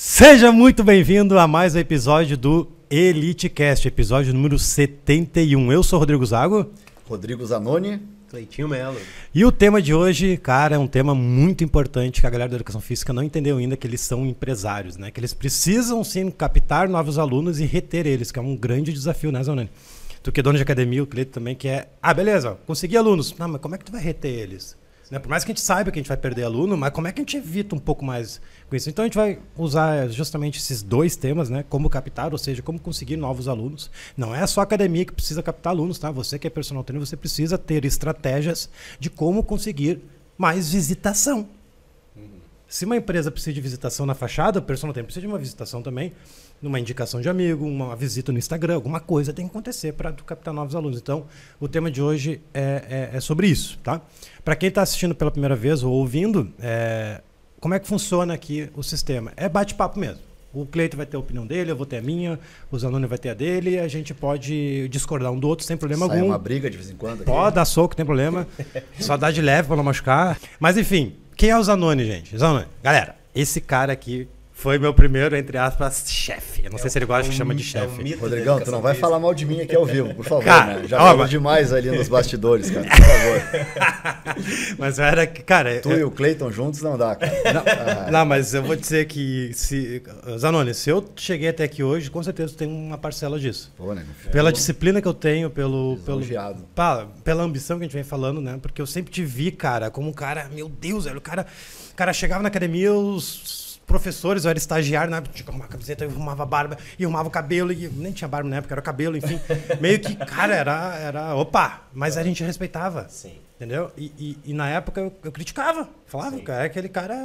Seja muito bem-vindo a mais um episódio do EliteCast, episódio número 71. Eu sou Rodrigo Zago. Rodrigo Zanoni. Cleitinho Melo. E o tema de hoje, cara, é um tema muito importante que a galera da educação física não entendeu ainda, que eles são empresários, né? Que eles precisam sim captar novos alunos e reter eles, que é um grande desafio, né, Zanoni? Tu que é dono de academia, o Cleito também, que é, ah, beleza, consegui alunos. Não, mas como é que tu vai reter eles? Né? Por mais que a gente saiba que a gente vai perder aluno, mas como é que a gente evita um pouco mais com isso? Então a gente vai usar justamente esses dois temas, né? Como captar, ou seja, como conseguir novos alunos. Não é só a academia que precisa captar alunos, tá? Você que é personal trainer, você precisa ter estratégias de como conseguir mais visitação. Se uma empresa precisa de visitação na fachada, o personal trainer precisa de uma visitação também, numa indicação de amigo, uma visita no Instagram, alguma coisa tem que acontecer para captar novos alunos. Então, o tema de hoje é, é, é sobre isso, tá? Para quem está assistindo pela primeira vez ou ouvindo, é, como é que funciona aqui o sistema? É bate-papo mesmo. O Cleito vai ter a opinião dele, eu vou ter a minha, o Zanoni vai ter a dele, a gente pode discordar um do outro sem problema Sai algum. uma briga de vez em quando. aqui. Pode dar soco, tem problema. Só dá de leve pra não machucar. Mas enfim, quem é o Zanoni, gente? Zanoni, galera, esse cara aqui foi meu primeiro, entre aspas, chefe. Eu não sei se ele gosta que chama de chefe. Rodrigão, tu não vai falar mal de mim aqui ao vivo, por favor. Cara, né? Já ó, falou mas- demais ali nos bastidores, cara. Por favor. Mas eu era. Cara, Tu eu- e o Cleiton juntos não dá, cara. Ah, Não, mas eu vou dizer que se Zanoni, se eu cheguei até aqui hoje, com certeza tem uma parcela disso. Pô, né? Pela disciplina que eu tenho, pelo, pelo pá, pela ambição que a gente vem falando, né? Porque eu sempre te vi, cara, como um cara, meu Deus, velho, o cara, o cara chegava na academia, os professores, eu era estagiário, né? Tinha que arrumar a camiseta, eu arrumava a barba, e arrumava o cabelo, e nem tinha barba na época, era cabelo, enfim. Meio que, cara, era, era opa, mas a gente respeitava. Sim. Entendeu? E, e- e na época eu, eu criticava. Falava, cara, é aquele cara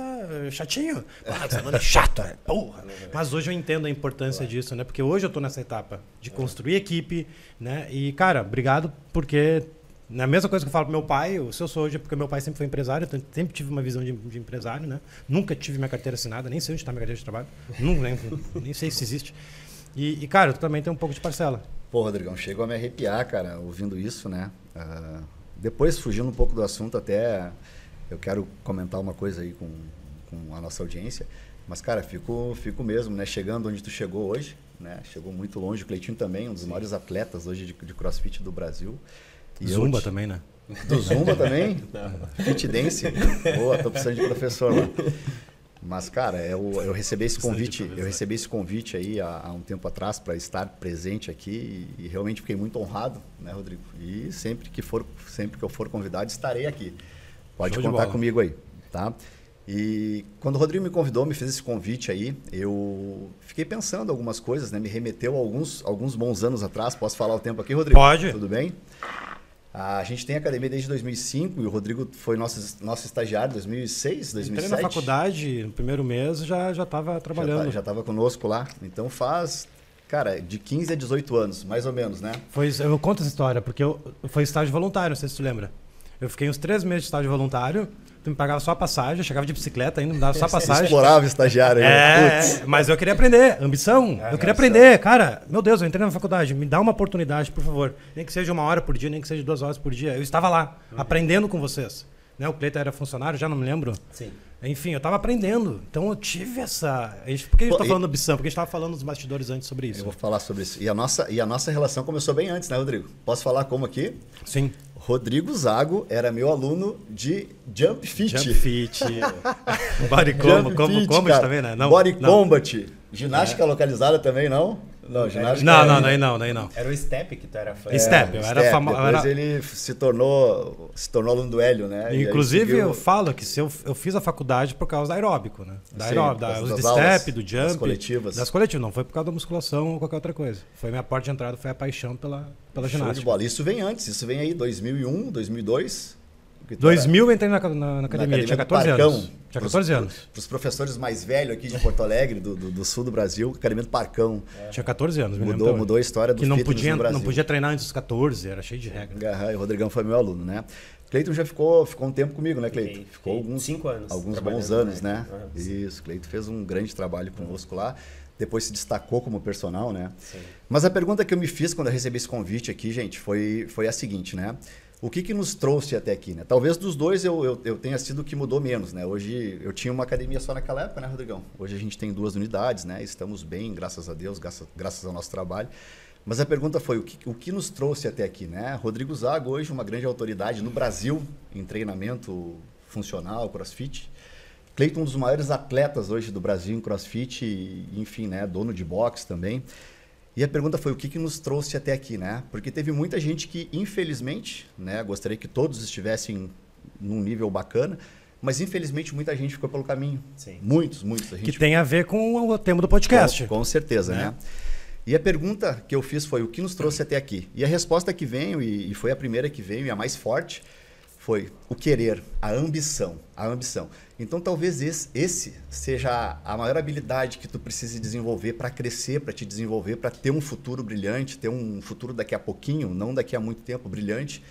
chatinho. Ah, é chato, é porra. Mas hoje eu entendo a importância disso, né? Porque hoje eu tô nessa etapa de construir equipe, né? E, cara, obrigado porque. Na mesma coisa que eu falo pro meu pai, o se eu sou hoje é porque meu pai sempre foi empresário, então sempre tive uma visão de, de empresário, né? Nunca tive minha carteira assinada, nem sei onde está minha carteira de trabalho. Nunca, nem, nem sei se existe. E, e, cara, tu também tem um pouco de parcela. Pô, Rodrigão, chegou a me arrepiar, cara, ouvindo isso, né? Ah, depois, fugindo um pouco do assunto, até eu quero comentar uma coisa aí com, com a nossa audiência. Mas, cara, fico, fico mesmo, né? Chegando onde tu chegou hoje, né? Chegou muito longe. O Cleitinho também, um dos maiores atletas hoje de, de crossfit do Brasil. E Zumba te- também, né? Do Zumba também? Fit Dance? Boa, tô precisando de professor lá. Mas, cara, eu, eu recebi esse convite, eu recebi esse convite aí há, há um tempo atrás para estar presente aqui e, e realmente fiquei muito honrado, né, Rodrigo? E sempre que for, sempre que eu for convidado, estarei aqui. Pode Show contar comigo aí, tá? E quando o Rodrigo me convidou, me fez esse convite aí, eu fiquei pensando algumas coisas, né? Me remeteu a alguns, alguns bons anos atrás. Posso falar o tempo aqui, Rodrigo? Pode. Tudo bem? A gente tem academia desde 2005 e o Rodrigo foi nosso, nosso estagiário em 2006, 2007. Entrei na faculdade, no primeiro mês, já já estava trabalhando. Já estava conosco lá. Então faz, cara, de 15 a 18 anos, mais ou menos, né? Foi, eu conto essa história, porque eu, foi estágio voluntário, não sei se tu lembra. Eu fiquei uns três meses de estágio voluntário, tu me pagava só a passagem, eu chegava de bicicleta ainda, me dava só a passagem. Explorava estagiário. né? É, mas eu queria aprender, ambição. eu queria aprender, cara. Meu Deus, eu entrei na faculdade, me dá uma oportunidade, por favor. Nem que seja uma hora por dia, nem que seja duas horas por dia. Eu estava lá, aprendendo com vocês. Né, o Cleiton era funcionário, já não me lembro. Sim. Enfim, eu estava aprendendo. Então eu tive essa. Por que a gente Pô, está e- falando ambição? Porque a gente estava falando nos bastidores antes sobre Eu isso. vou falar sobre isso. E a, nossa, e a nossa relação começou bem antes, né, Rodrigo? Posso falar como aqui? Sim. Rodrigo Zago era meu aluno de Jump Fit. Jump fit. Body Jump combo, combo, Fit, combo cara. também, né? Não, Body não. Combat. Ginástica localizada também, não? Não, ginástica... Não, não, daí não, daí não. Era o Step que tu era fã. É, Step, eu era famo- eu Depois era- ele se tornou, se tornou aluno do Hélio, né? Inclusive, seguiu- eu falo que se eu, eu fiz a faculdade por causa da aeróbico, né? Da Sim, aeróbico, da, das- os das de step, do das jump. coletivas. Das coletivas, não foi por causa da musculação ou qualquer outra coisa. Foi minha porta de entrada, foi a paixão pela, pela Show de ginástica. bola. Isso vem antes, isso vem aí 2001, 2002. Que tu 2000 eu entrei na, na, na academia, na tinha do 14 Parcão. anos. Tinha 14 anos. Para os professores mais velhos aqui de Porto Alegre, do, do, do sul do Brasil, Academia do Parcão. Tinha 14 anos, me Mudou, mudou a história do Que não podia, no Brasil. não podia treinar antes dos 14, era cheio de regra. Aham, e o Rodrigão foi meu aluno, né? Cleiton já ficou, ficou um tempo comigo, né, Cleiton? Fiquei- Ficou fiquei alguns, cinco anos alguns bons anos, né? né? Aham, Isso, Cleiton fez um grande trabalho conosco lá. Depois se destacou como personal, né? Sim. Mas a pergunta que eu me fiz quando eu recebi esse convite aqui, gente, foi, foi a seguinte, né? O que, que nos trouxe até aqui, né? Talvez dos dois eu, eu, eu tenha sido o que mudou menos, né? Hoje eu tinha uma academia só naquela época, né, Rodrigão? Hoje a gente tem duas unidades, né? Estamos bem, graças a Deus, graças, graças ao nosso trabalho. Mas a pergunta foi o que, o que nos trouxe até aqui, né? Rodrigo Zago, hoje uma grande autoridade no Brasil em treinamento funcional, crossfit. Cleiton, um dos maiores atletas hoje do Brasil em crossfit, e, enfim, né? Dono de boxe também. E a pergunta foi o que, que nos trouxe até aqui, né? Porque teve muita gente que, infelizmente, né? Gostaria que todos estivessem num nível bacana, mas infelizmente muita gente ficou pelo caminho. Sim. Muitos, muitos. A gente Que tem a ver com o tema do podcast. com, com certeza, Né? né? E a pergunta que eu fiz foi o que nos trouxe até aqui? E a resposta que veio, e, e foi a primeira que veio e a mais forte, foi o querer, a ambição, a ambição. Então talvez esse, esse seja a maior habilidade que tu precise desenvolver para crescer, para te desenvolver, para ter um futuro brilhante, ter um futuro daqui a pouquinho, não daqui a muito tempo brilhante.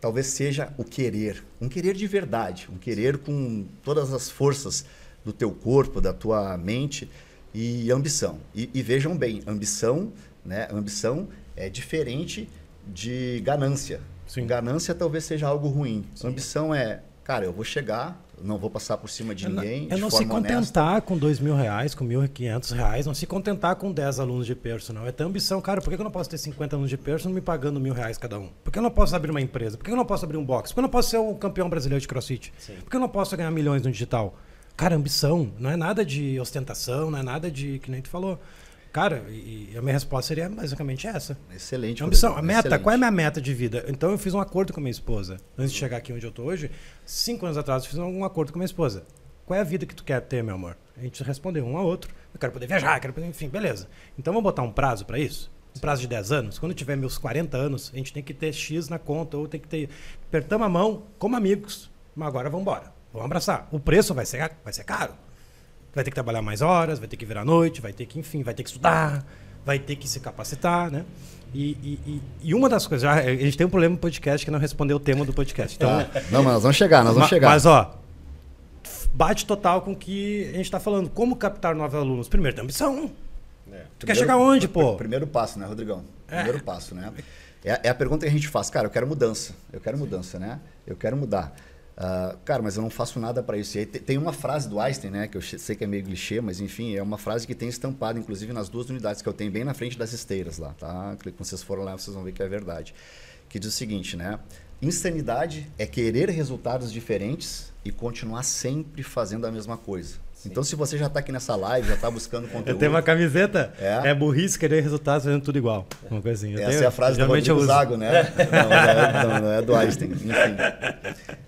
Talvez seja o querer, um querer de verdade, um querer com todas as forças do teu corpo, da tua mente e ambição. E, e vejam bem, ambição, né? Ambição é diferente de ganância. Sim. Ganância talvez seja algo ruim. Ambição é, cara, eu vou chegar, não vou passar por cima de ninguém. É não se forma honesta. contentar com dois mil reais, com mil e quinhentos reais, não se contentar com 10 alunos de personal. É ter ambição, cara. Por que que eu não posso ter 50 alunos de personal me pagando mil reais cada um? Por que eu não posso abrir uma empresa? Por que eu não posso abrir um box? Por que eu não posso ser o campeão brasileiro de crossfit? Sim. Por que eu não posso ganhar milhões no digital? Cara, ambição. Não é nada de ostentação, não é nada de. que nem tu falou. Cara, e, e a minha resposta seria basicamente essa. Excelente. Ambição, a meta, excelente. qual é a minha meta de vida? Então eu fiz um acordo com a minha esposa. Antes de chegar aqui onde eu tô hoje, cinco anos atrás eu fiz um acordo com a minha esposa. Qual é a vida que tu quer ter, meu amor? A gente respondeu um ao outro. Eu quero poder viajar, quero poder, enfim, beleza. Então vamos botar um prazo para isso? Um prazo de 10 anos? Quando eu tiver meus 40 anos, a gente tem que ter X na conta, ou tem que ter. Apertamos a mão como amigos, mas agora vamos embora. Vamos abraçar. O preço vai ser, vai ser caro. Vai ter que trabalhar mais horas, vai ter que virar à noite, vai ter que, enfim, vai ter que estudar, vai ter que se capacitar, né? E, e, e- e uma das coisas, ah, a gente tem um problema no podcast que não respondeu o tema do podcast. Então, Tá. Não, mas nós vamos chegar, nós vamos chegar. Mas, ó, bate total com o que a gente está falando. Como captar novos alunos? Primeiro, tem ambição. É. Tu quer chegar onde, pô? Primeiro passo, né, Rodrigão? Primeiro passo, né? É, é a pergunta que a gente faz. Cara, eu quero mudança. Eu quero mudança, né? Eu quero mudar. Ah, cara, mas eu não faço nada para isso. E aí te- tem uma frase do Einstein, né? Que eu sei que é meio clichê, mas enfim, é uma frase que tem estampado, inclusive, nas duas unidades que eu tenho bem na frente das esteiras lá, tá? Quando vocês forem lá, vocês vão ver que é verdade. Que diz o seguinte, né? Insanidade é querer resultados diferentes e continuar sempre fazendo a mesma coisa. Então, se você já está aqui nessa live, já está buscando conteúdo... Eu tenho uma camiseta. É? É, burrice querer resultados fazendo tudo igual. Uma coisa assim. Eu Essa tenho- é a frase do Rodrigo. Zago, né? Não, não é, não, é do Einstein, enfim.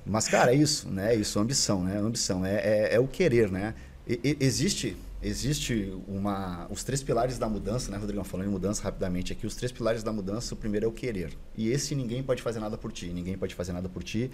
Mas, cara, é isso, né? Isso, ambição, né? Ambição, é, é, é o querer, né? E- e- existe, existe uma... Os três pilares da mudança, né, Rodrigão? Falando em mudança rapidamente aqui, os três pilares da mudança, o primeiro é o querer. E esse ninguém pode fazer nada por ti, ninguém pode fazer nada por ti.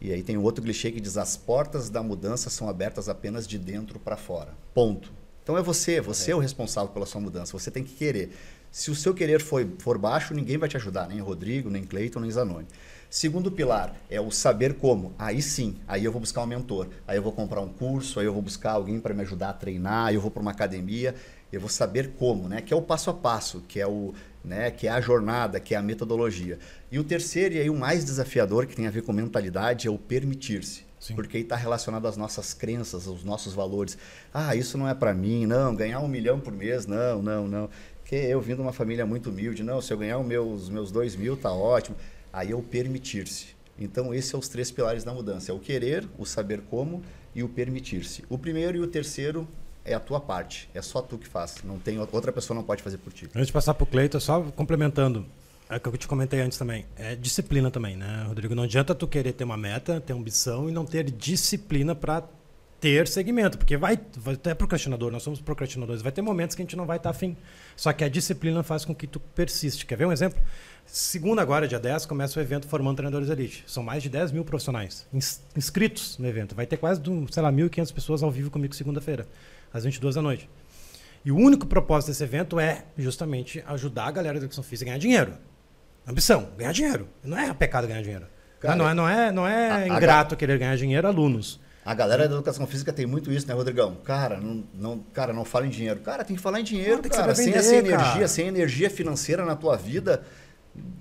E aí tem outro clichê que diz, as portas da mudança são abertas apenas de dentro para fora. Ponto. Então é você, você é o responsável pela sua mudança, você tem que querer. Se o seu querer for, for baixo, ninguém vai te ajudar, nem Rodrigo, nem Cleiton, nem Zanoni. Segundo pilar é o saber como. Aí sim, aí eu vou buscar um mentor, aí eu vou comprar um curso, aí eu vou buscar alguém para me ajudar a treinar, aí eu vou para uma academia, eu vou saber como, né? Que é o passo a passo, que é o, né? Que é a jornada, que é a metodologia. E o terceiro e aí o mais desafiador que tem a ver com mentalidade é o permitir-se. Sim. Porque aí está relacionado às nossas crenças, aos nossos valores. Ah, isso não é para mim, não. Ganhar um milhão por mês, não, não, não. Porque eu vim de uma família muito humilde, não. Se eu ganhar os meus, meus dois mil, tá ótimo. Aí é o permitir-se. Então, esses são os três pilares da mudança: é o querer, o saber como e o permitir-se. O primeiro e o terceiro é a tua parte. É só tu que faz. Não tem outra pessoa não pode fazer por ti. Antes de passar para o Cleiton, só complementando. É o que eu te comentei antes também. É disciplina também, né, Rodrigo? Não adianta tu querer ter uma meta, ter ambição e não ter disciplina para ter segmento. Porque vai, vai tu é procrastinador, nós somos procrastinadores. Vai ter momentos que a gente não vai estar afim. Só que a disciplina faz com que tu persiste. Quer ver um exemplo? Segunda agora, dia 10, começa o evento Formando Treinadores Elite. São mais de 10 mil profissionais ins- inscritos no evento. Vai ter quase, sei lá, 1.500 pessoas ao vivo comigo segunda-feira, às 22 da noite. E o único propósito desse evento é justamente ajudar a galera da educação física a ganhar dinheiro. Ambição, ganhar dinheiro. Não é pecado ganhar dinheiro. Cara, não, é, não é, não é a- a ingrato querer ganhar dinheiro, alunos. A galera da educação física tem muito isso, né, Rodrigão? Cara, não, não, cara, não fala em dinheiro. Cara, tem que falar em dinheiro, Não, cara. saber Sem vender, essa energia, cara. sem energia financeira na tua vida,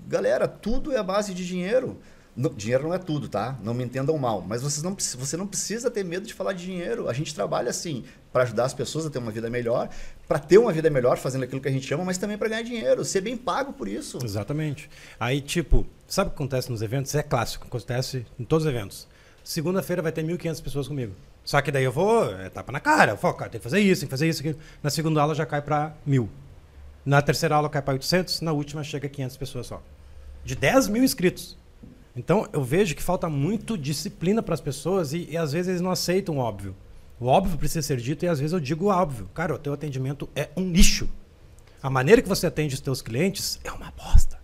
galera, tudo é a base de dinheiro. Não- dinheiro não é tudo, tá? Não me entendam mal. Mas vocês não, você não precisa ter medo de falar de dinheiro. A gente trabalha assim para ajudar as pessoas a ter uma vida melhor, para ter uma vida melhor fazendo aquilo que a gente ama, mas também para ganhar dinheiro, ser bem pago por isso. Exatamente. Aí, tipo, sabe o que acontece nos eventos? É clássico, acontece em todos os eventos. Segunda-feira vai ter 1.500 pessoas comigo. Só que daí eu vou, é tapa na cara. Eu falo, cara, tem que fazer isso, tem que fazer isso. Aquilo. Na segunda aula já cai para mil. Na terceira aula cai para 800, na última chega a 500 pessoas só. De 10 mil inscritos. Então, eu vejo que falta muito disciplina para as pessoas e, e às vezes eles não aceitam o óbvio. O óbvio precisa ser dito e às vezes eu digo o óbvio. Cara, o teu atendimento é um lixo. A maneira que você atende os teus clientes é uma bosta.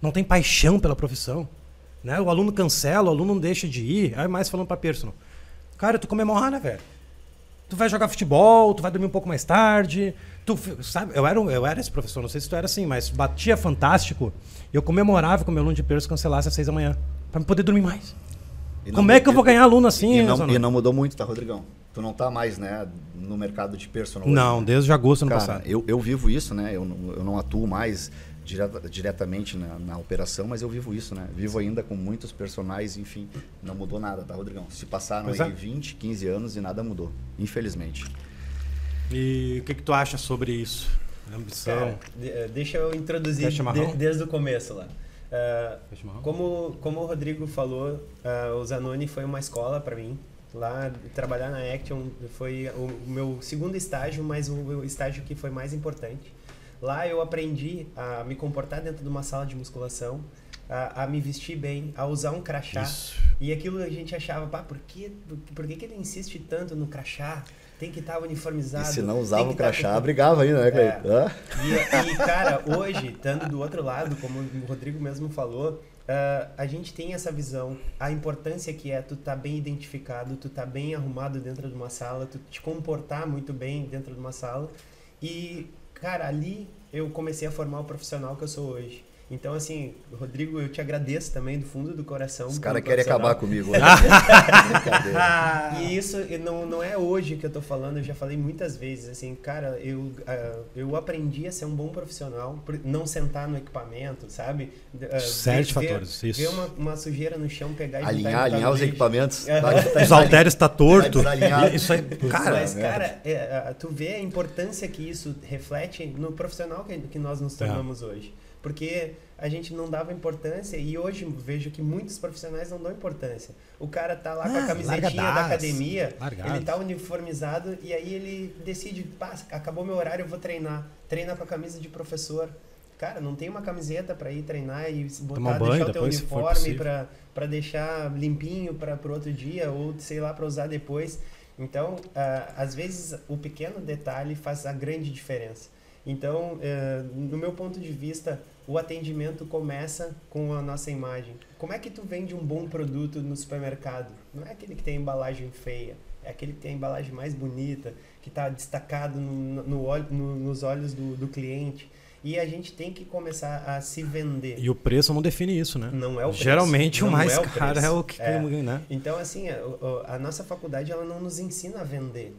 Não tem paixão pela profissão. Né? O aluno cancela, o aluno não deixa de ir. Aí mais falando para personal. Cara, tu comemora, né, velho? Tu vai jogar futebol, tu vai dormir um pouco mais tarde. Tu, sabe, eu era, eu era esse professor, não sei se tu era assim, mas batia fantástico. Eu comemorava o meu aluno de perso cancelasse às seis da manhã. Eu poder dormir mais. E não- Como é que eu vou ganhar aluno assim, E não, e não mudou muito, tá, Rodrigão? Tu não tá mais, né, no mercado de personal. hoje, Não, né? desde agosto do ano Cara, passado. eu, eu vivo isso, né? Eu, não- eu não atuo mais direta- diretamente na, na operação, mas eu vivo isso, né? Vivo ainda com muitos personagens, enfim, não mudou nada, tá, Rodrigão? Se passaram Pois aí é. 20, 15 anos e nada mudou, infelizmente. E o que, que tu acha sobre isso? Ambição. Cara, eh, deixa eu introduzir de- desde o começo lá. Chimarrão? como, como o Rodrigo falou, ah, o Zanoni foi uma escola para mim. Lá, trabalhar na Action foi o, o meu segundo estágio, mas o, o estágio que foi mais importante. Lá eu aprendi a me comportar dentro de uma sala de musculação, a, a me vestir bem, a usar um crachá. Isso. E aquilo a gente achava, pá, por que, por, por que, que ele insiste tanto no crachá? Tem que estar uniformizado. E se não usava o tá crachá, com- brigava aí, né, É. Cleiton? Hã? e, e, cara, hoje, estando do outro lado, como o Rodrigo mesmo falou, ah, a gente tem essa visão, a importância que é tu tá bem identificado, tu tá bem arrumado dentro de uma sala, tu te comportar muito bem dentro de uma sala. E, cara, ali eu comecei a formar o profissional que eu sou hoje. Então, assim, Rodrigo, eu te agradeço também do fundo do coração. Os caras querem acabar comigo. né? Brincadeira. E isso não, não é hoje que eu tô falando, eu já falei muitas vezes, assim, cara, eu, ah, eu aprendi a ser um bom profissional, por não sentar no equipamento, sabe? Ah, Sete ver- fatores, ver, isso. Ver uma, uma sujeira no chão, pegar e Alinhar, botar alinhar os lixo. equipamentos. É. Vai- vai Os halteres tá torto. Desalinhar. Isso aí, cara, Mas, cara, é, ah, tu vê a importância que isso reflete no profissional que, que nós nos É. tornamos hoje. Porque a gente não dava importância e hoje vejo que muitos profissionais não dão importância. O cara tá lá com a Ah, camisetinha da largadaço, academia, largado. ele tá uniformizado e aí ele decide, pá, acabou meu horário, eu vou treinar. Treina com a camisa de professor. Cara, não tem uma camiseta para ir treinar e botar, Tomar banho deixar o teu uniforme para deixar limpinho para pro outro dia ou sei lá para usar depois. Então, ah, às vezes o pequeno detalhe faz a grande diferença. Então, eh, no meu ponto de vista, o atendimento começa com a nossa imagem. Como é que tu vende um bom produto no supermercado? Não é aquele que tem a embalagem feia, é aquele que tem a embalagem mais bonita, que está destacado no, no olho- no- nos olhos do, do cliente. E a gente tem que começar a se vender. E o preço não define isso, né? Não é o preço. Geralmente o Não mais é o caro preço. é o que, É. né? Então, assim, a, o- a nossa faculdade ela não nos ensina a vender.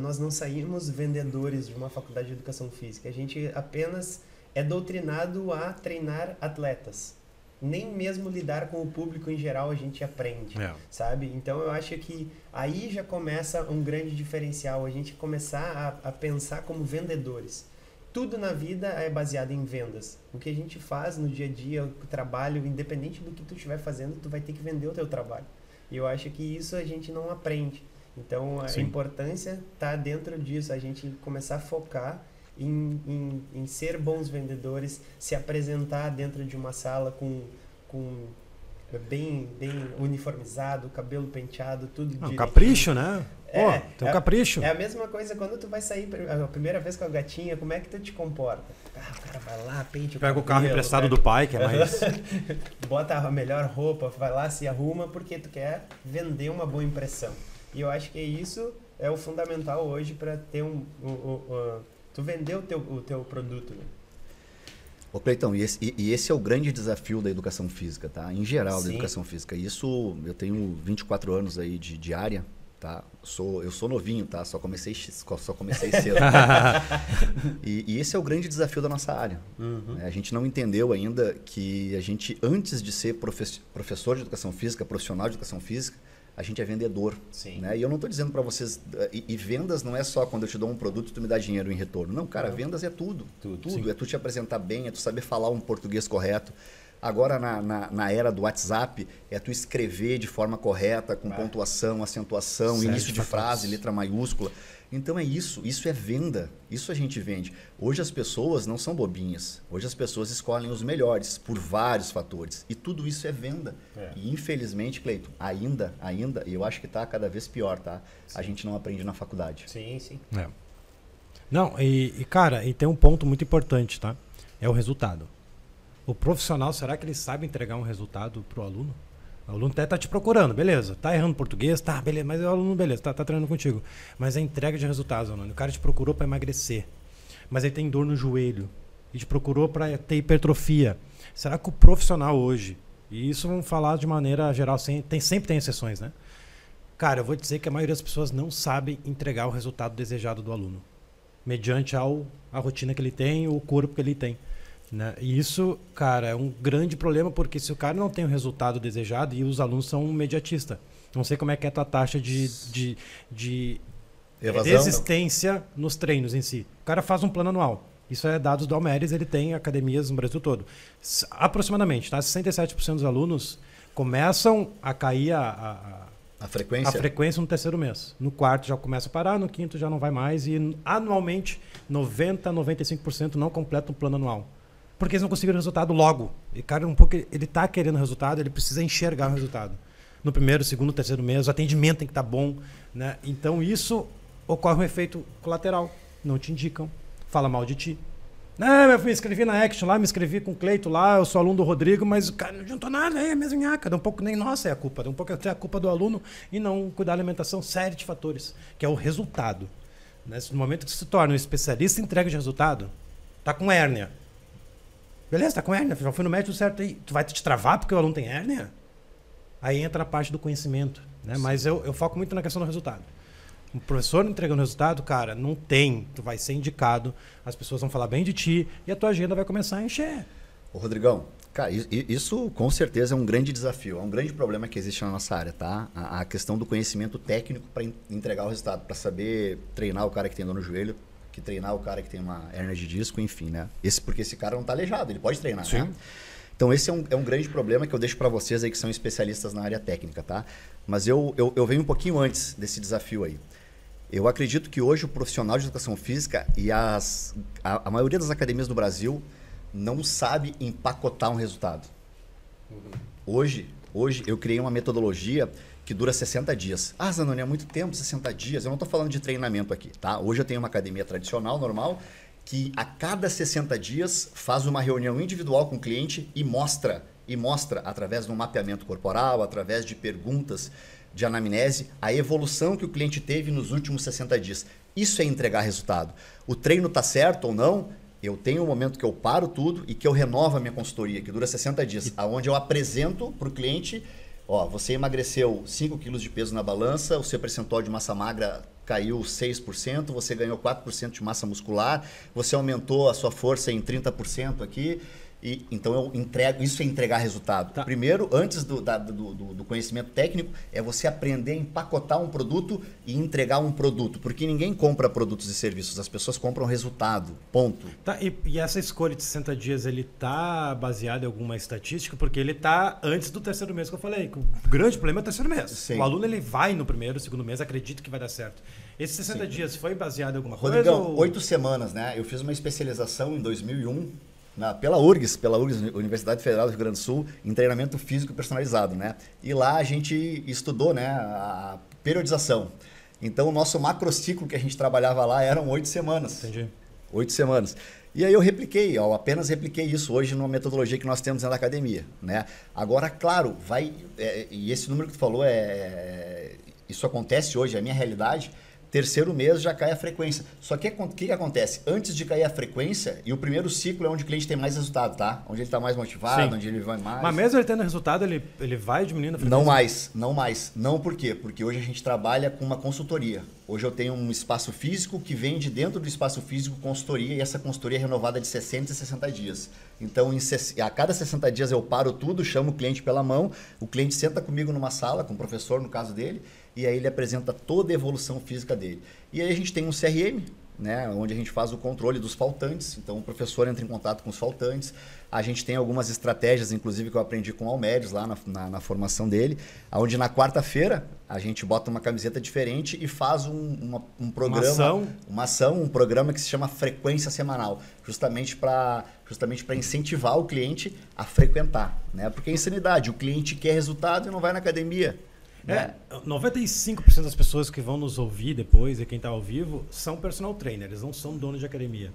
Nós não saímos vendedores de uma faculdade de educação física. A gente apenas é doutrinado a treinar atletas. Nem mesmo lidar com o público em geral a gente aprende, É. sabe? Então eu acho que aí já começa um grande diferencial, a gente começar a, a pensar como vendedores. Tudo na vida é baseado em vendas. O que a gente faz no dia a dia, o trabalho, independente do que tu estiver fazendo, tu vai ter que vender o teu trabalho. E eu acho que isso a gente não aprende. Então a Sim. importância está dentro disso, a gente começar a focar em, em, em ser bons vendedores, se apresentar dentro de uma sala com, com bem, bem uniformizado, cabelo penteado, tudo direitinho. capricho, né? Pô, É, tem um é- capricho. É a mesma coisa quando tu vai sair a primeira vez com a gatinha, como é que tu te comporta? Ah, o cara vai lá, pente o Pega o carro cabelo, emprestado pega- do pai, que é mais. bota a melhor roupa, vai lá, se arruma, porque tu quer vender uma boa impressão. E eu acho que isso é o fundamental hoje para ter um, um- um- um- tu vender o teu, o teu produto. Né? Ô, Cleitão, e esse, e- esse é o grande desafio da educação física, tá? Em geral, da Sim. educação física. Isso, eu tenho 24 anos aí de, de área tá? Sou, eu sou novinho, tá? Só comecei, só comecei cedo. e, e, esse é o grande desafio da nossa área. Uhum. Né? A gente não entendeu ainda que a gente, antes de ser professor de educação física, profissional de educação física, a gente é vendedor. Sim. Né? E eu não estou dizendo para vocês. Eh, e, e, vendas não é só quando eu te dou um produto e tu me dá dinheiro em retorno. Não, cara, não. vendas é tudo. Tudo. tudo. É tu te apresentar bem, é tu saber falar um português correto. Agora, na, na, na, era do WhatsApp, é tu escrever de forma correta, com pontuação, acentuação, início de frase, letra maiúscula. Então é isso, isso é venda, isso a gente vende. Hoje as pessoas não são bobinhas, hoje as pessoas escolhem os melhores por vários fatores. E tudo isso é venda. É. E infelizmente, Cleito, ainda, ainda, e eu acho que está cada vez pior, tá? Sim. A gente não aprende na faculdade. Sim, sim. É. Não, e, e cara, e tem um ponto muito importante, tá? É o resultado. O profissional, será que ele sabe entregar um resultado para o aluno? O aluno até tá te procurando, beleza. Tá errando português, tá, beleza. Mas o aluno, beleza, tá, tá treinando contigo. Mas a entrega de resultados, aluno. O cara te procurou para emagrecer. Mas ele tem dor no joelho. E te procurou para ter hipertrofia. Será que o profissional hoje, e isso vamos falar de maneira geral, sem, tem, sempre tem exceções, né? Cara, eu vou dizer que a maioria das pessoas não sabe entregar o resultado desejado do aluno. Mediante ao, a rotina que ele tem, o corpo que ele tem. Né? E isso, cara, é um grande problema porque se o cara não tem o resultado desejado e os alunos são imediatistas. Não sei como é que é a tua taxa de, de, de desistência nos treinos em si. O cara faz um plano anual. Isso é dados do Almeres, ele tem academias no Brasil todo. Aproximadamente, tá? 67% dos alunos começam a cair a, a, a, frequência? a frequência no terceiro mês. No quarto já começa a parar, no quinto já não vai mais e anualmente 90, 95% não completam o plano anual porque eles não conseguiram resultado logo. E cara, um pouco ele está querendo resultado, ele precisa enxergar o resultado. No primeiro, segundo, terceiro mês, o atendimento tem que estar tá bom, né? Então isso ocorre um efeito colateral. Não te indicam, fala mal de ti. Não, eu me inscrevi na Action lá, me inscrevi com o Cleito lá, eu sou aluno do Rodrigo, mas o cara não adiantou nada, é a mesma nhaca. Um pouco nem nossa é a culpa, um pouco é a culpa do aluno e não cuidar da alimentação, série de fatores, que é o resultado. Né? No momento que se torna um especialista em entrega de resultado, tá com hérnia, Beleza, tá com hérnia, já foi no médico certo aí. Tu vai te travar porque o aluno tem hérnia? Aí entra a parte do conhecimento, né? Mas eu, eu foco muito na questão do resultado. O professor entregando resultado, cara, não tem. Tu vai ser indicado, as pessoas vão falar bem de ti e a tua agenda vai começar a encher. Ô, Rodrigão, cara, isso com certeza é um grande desafio, é um grande problema que existe na nossa área, tá? A, a questão do conhecimento técnico para entregar o resultado, para saber treinar o cara que tem dor no joelho, que treinar o cara que tem uma hernia de disco, enfim, né? Esse, porque esse cara não está aleijado, ele pode treinar, Sim. né? Então esse é um, é um grande problema que eu deixo para vocês aí que são especialistas na área técnica, tá? Mas eu, eu, eu venho um pouquinho antes desse desafio aí. Eu acredito que hoje o profissional de educação física e as, a, a maioria das academias do Brasil não sabe empacotar um resultado. Uhum. Hoje, hoje eu criei uma metodologia que dura 60 dias. Ah, Zanoni, é muito tempo, 60 dias. Eu não estou falando de treinamento aqui, tá? Hoje eu tenho uma academia tradicional, normal, que a cada 60 dias faz uma reunião individual com o cliente e mostra, e mostra através de um mapeamento corporal, através de perguntas de anamnese, a evolução que o cliente teve nos últimos 60 dias. Isso é entregar resultado. O treino está certo ou não? Eu tenho um momento que eu paro tudo e que eu renovo a minha consultoria, que dura 60 dias, aonde eu apresento para o cliente Ó, você emagreceu 5 quilos de peso na balança, o seu percentual de massa magra caiu 6%, você ganhou 4% de massa muscular, você aumentou a sua força em 30% aqui, e, então eu entrego, isso é entregar resultado. Tá. Primeiro, antes do, da, do, do, conhecimento técnico, é você aprender a empacotar um produto e entregar um produto. Porque ninguém compra produtos e serviços, as pessoas compram resultado. Ponto. Tá, e, e essa escolha de 60 dias, ele tá baseado em alguma estatística? Porque ele tá antes do terceiro mês que eu falei. Que o grande problema é o terceiro mês. Sim. O aluno ele vai no primeiro, segundo mês, acredita que vai dar certo. Esses 60 Sim. dias foi baseado em alguma Rodrigão, coisa? Rodrigão, oito semanas, né? Eu fiz uma especialização em 2001 na, pela URGS, pela URGS, Universidade Federal do Rio Grande do Sul, em treinamento físico personalizado, né? E lá a gente estudou, né, a periodização. Então o nosso macrociclo que a gente trabalhava lá eram oito semanas. Entendi. Oito semanas. E aí eu repliquei, eu apenas repliquei isso hoje numa metodologia que nós temos na academia, né? Agora, claro, vai é, e esse número que tu falou é, é isso acontece hoje, é a minha realidade terceiro mês já cai a frequência. Só que o que, que acontece? Antes de cair a frequência, e o primeiro ciclo é onde o cliente tem mais resultado, tá? Onde ele está mais motivado, Sim. onde ele vai mais. Mas mesmo ele tendo resultado, ele, ele vai diminuindo a frequência? Não mais, não mais. Não por quê? Porque hoje a gente trabalha com uma consultoria. Hoje eu tenho um espaço físico que vem de dentro do espaço físico consultoria e essa consultoria é renovada de 60 e 60 dias. Então, em, a cada 60 dias eu paro tudo, chamo o cliente pela mão, o cliente senta comigo numa sala, com o professor no caso dele, e aí ele apresenta toda a evolução física dele. E aí a gente tem um CRM, né, onde a gente faz o controle dos faltantes. Então o professor entra em contato com os faltantes. A gente tem algumas estratégias, inclusive que eu aprendi com o Almedes lá na, na, na formação dele, onde na quarta-feira a gente bota uma camiseta diferente e faz um, uma, um programa, uma ação. uma ação, um programa que se chama frequência semanal, justamente para justamente para incentivar o cliente a frequentar, né? Porque é insanidade, o cliente quer resultado e não vai na academia. É, 95% das pessoas que vão nos ouvir depois, e quem está ao vivo, são personal trainers, não são donos de academia.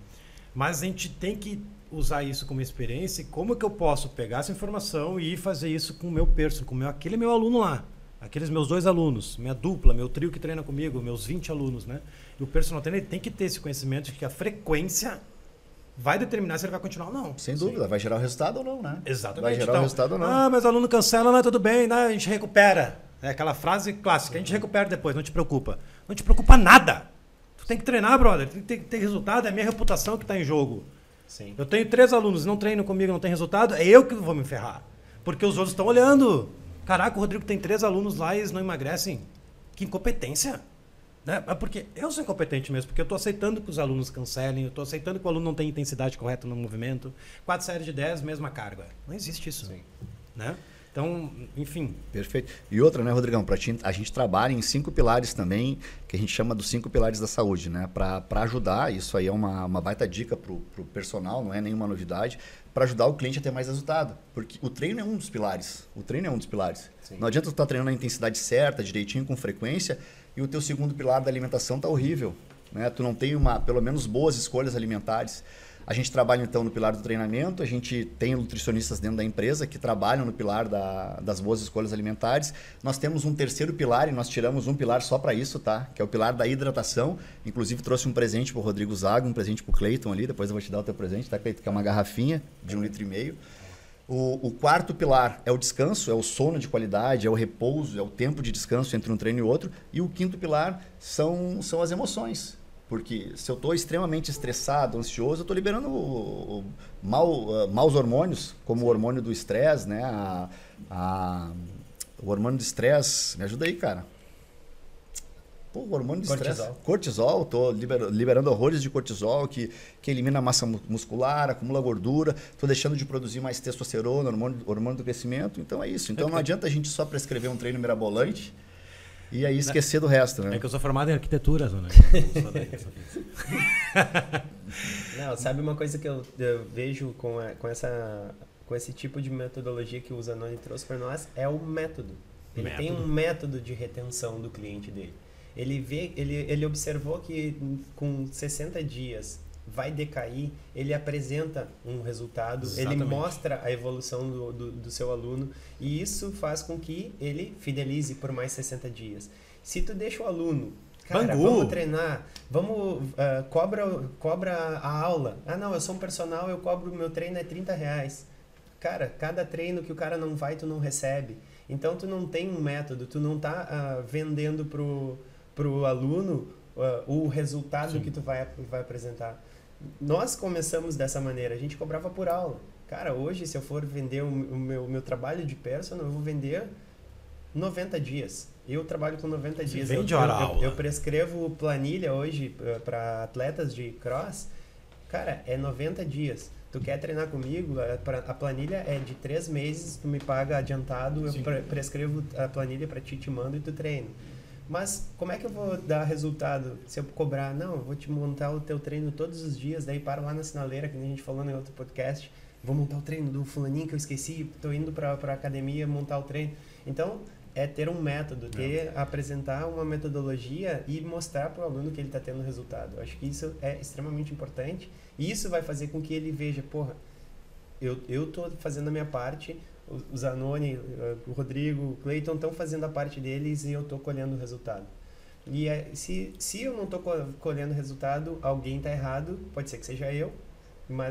Mas a gente tem que usar isso como experiência e como que eu posso pegar essa informação e fazer isso com o meu personal, com meu, aquele meu aluno lá. Aqueles meus dois alunos, minha dupla, meu trio que treina comigo, meus 20 alunos, né? E o personal trainer tem que ter esse conhecimento de que a frequência vai determinar se ele vai continuar ou não. Sem dúvida, Sim. vai gerar o resultado ou não, né? Exatamente. Vai gerar então, o resultado ou não. Ah, mas o aluno cancela, não, tudo bem, né? a gente recupera. É aquela frase clássica, a gente recupera depois, não te preocupa. Não te preocupa nada. Tu tem que treinar, brother. Tem que ter, ter resultado, é a minha reputação que está em jogo. Sim. Eu tenho três alunos, não treinam comigo, não tem resultado, é eu que vou me ferrar. Porque os outros estão olhando. Caraca, o Rodrigo tem três alunos lá e eles não emagrecem. Que incompetência. Né? Porque eu sou incompetente mesmo, porque eu estou aceitando que os alunos cancelem, eu estou aceitando que o aluno não tem intensidade correta no movimento. Quatro séries de 10, mesma carga. Não existe isso. Sim. Né? Então, enfim. Perfeito. E outra, né, Rodrigão? Pra ti, a gente trabalha em cinco pilares também, que a gente chama dos cinco pilares da saúde, né? Para ajudar, isso aí é uma, uma baita dica para o personal, não é nenhuma novidade, para ajudar o cliente a ter mais resultado. Porque o treino é um dos pilares. O treino é um dos pilares. Sim. Não adianta tu estar tá treinando a intensidade certa, direitinho, com frequência, e o teu segundo pilar da alimentação tá horrível. Né? Tu não tem uma, pelo menos boas escolhas alimentares. A gente trabalha então no pilar do treinamento, a gente tem nutricionistas dentro da empresa que trabalham no pilar da, das boas escolhas alimentares. Nós temos um terceiro pilar e nós tiramos um pilar só para isso, tá? Que é o pilar da hidratação. Inclusive trouxe um presente para o Rodrigo Zago, um presente para o Cleiton ali, depois eu vou te dar o teu presente, tá, Cleiton? Que é uma garrafinha de um litro e meio. O, o, quarto pilar é o descanso, é o sono de qualidade, é o repouso, é o tempo de descanso entre um treino e outro. E o quinto pilar são, são as emoções. Porque se eu estou extremamente estressado, ansioso, eu estou liberando o, o, mal, uh, maus hormônios, como Sim. o hormônio do estresse, né? A, a, o hormônio do estresse. Me ajuda aí, cara. Pô, o hormônio do estresse. Cortisol. Estou liber, liberando horrores de cortisol, que, que elimina a massa muscular, acumula gordura. Estou deixando de produzir mais testosterona, hormônio, hormônio do crescimento. Então é isso. Então não adianta a gente só prescrever um treino mirabolante e aí esquecer do resto, né? É que eu sou formado em arquitetura, né? Não, sabe uma coisa que eu, eu vejo com, a, com, essa, com esse tipo de metodologia que o Zanoni trouxe para nós é o método. Ele método. tem um método de retenção do cliente dele. Ele vê, ele, ele observou que com 60 dias vai decair, ele apresenta um resultado, Exatamente. ele mostra a evolução do, do, do, seu aluno e isso faz com que ele fidelize por mais 60 dias. Se tu deixa o aluno, cara, Bangu. vamos treinar, vamos, uh, cobra, cobra a aula. Ah, não, eu sou um personal, eu cobro, meu treino é 30 reais. Cara, cada treino que o cara não vai, tu não recebe. Então, tu não tem um método, tu não tá uh, vendendo pro, pro aluno uh, o resultado Sim. que tu vai, vai apresentar nós começamos dessa maneira, a gente cobrava por aula. Cara, hoje, se eu for vender o, meu, meu trabalho de personal, eu vou vender 90 dias. Eu trabalho com 90 dias. Vende eu, hora eu, aula. Eu, prescrevo planilha hoje para atletas de cross. Cara, é 90 dias. Tu quer treinar comigo? A, planilha é de três meses, tu me paga adiantado, Sim. eu prescrevo a planilha para ti, te mando e tu treina. Mas como é que eu vou dar resultado se eu cobrar? Não, eu vou te montar o teu treino todos os dias, daí paro lá na sinaleira, que a gente falou em outro podcast, vou montar o treino do fulaninho que eu esqueci, tô indo para a academia montar o treino. Então, é ter um método, ter Não. apresentar uma metodologia e mostrar para o aluno que ele está tendo resultado. Eu acho que isso é extremamente importante e isso vai fazer com que ele veja, porra, eu eu tô fazendo a minha parte, o Zanoni, o Rodrigo, o Cleiton estão fazendo a parte deles e eu estou colhendo o resultado. E é, se, se eu não estou colhendo resultado, alguém está errado, pode ser que seja eu,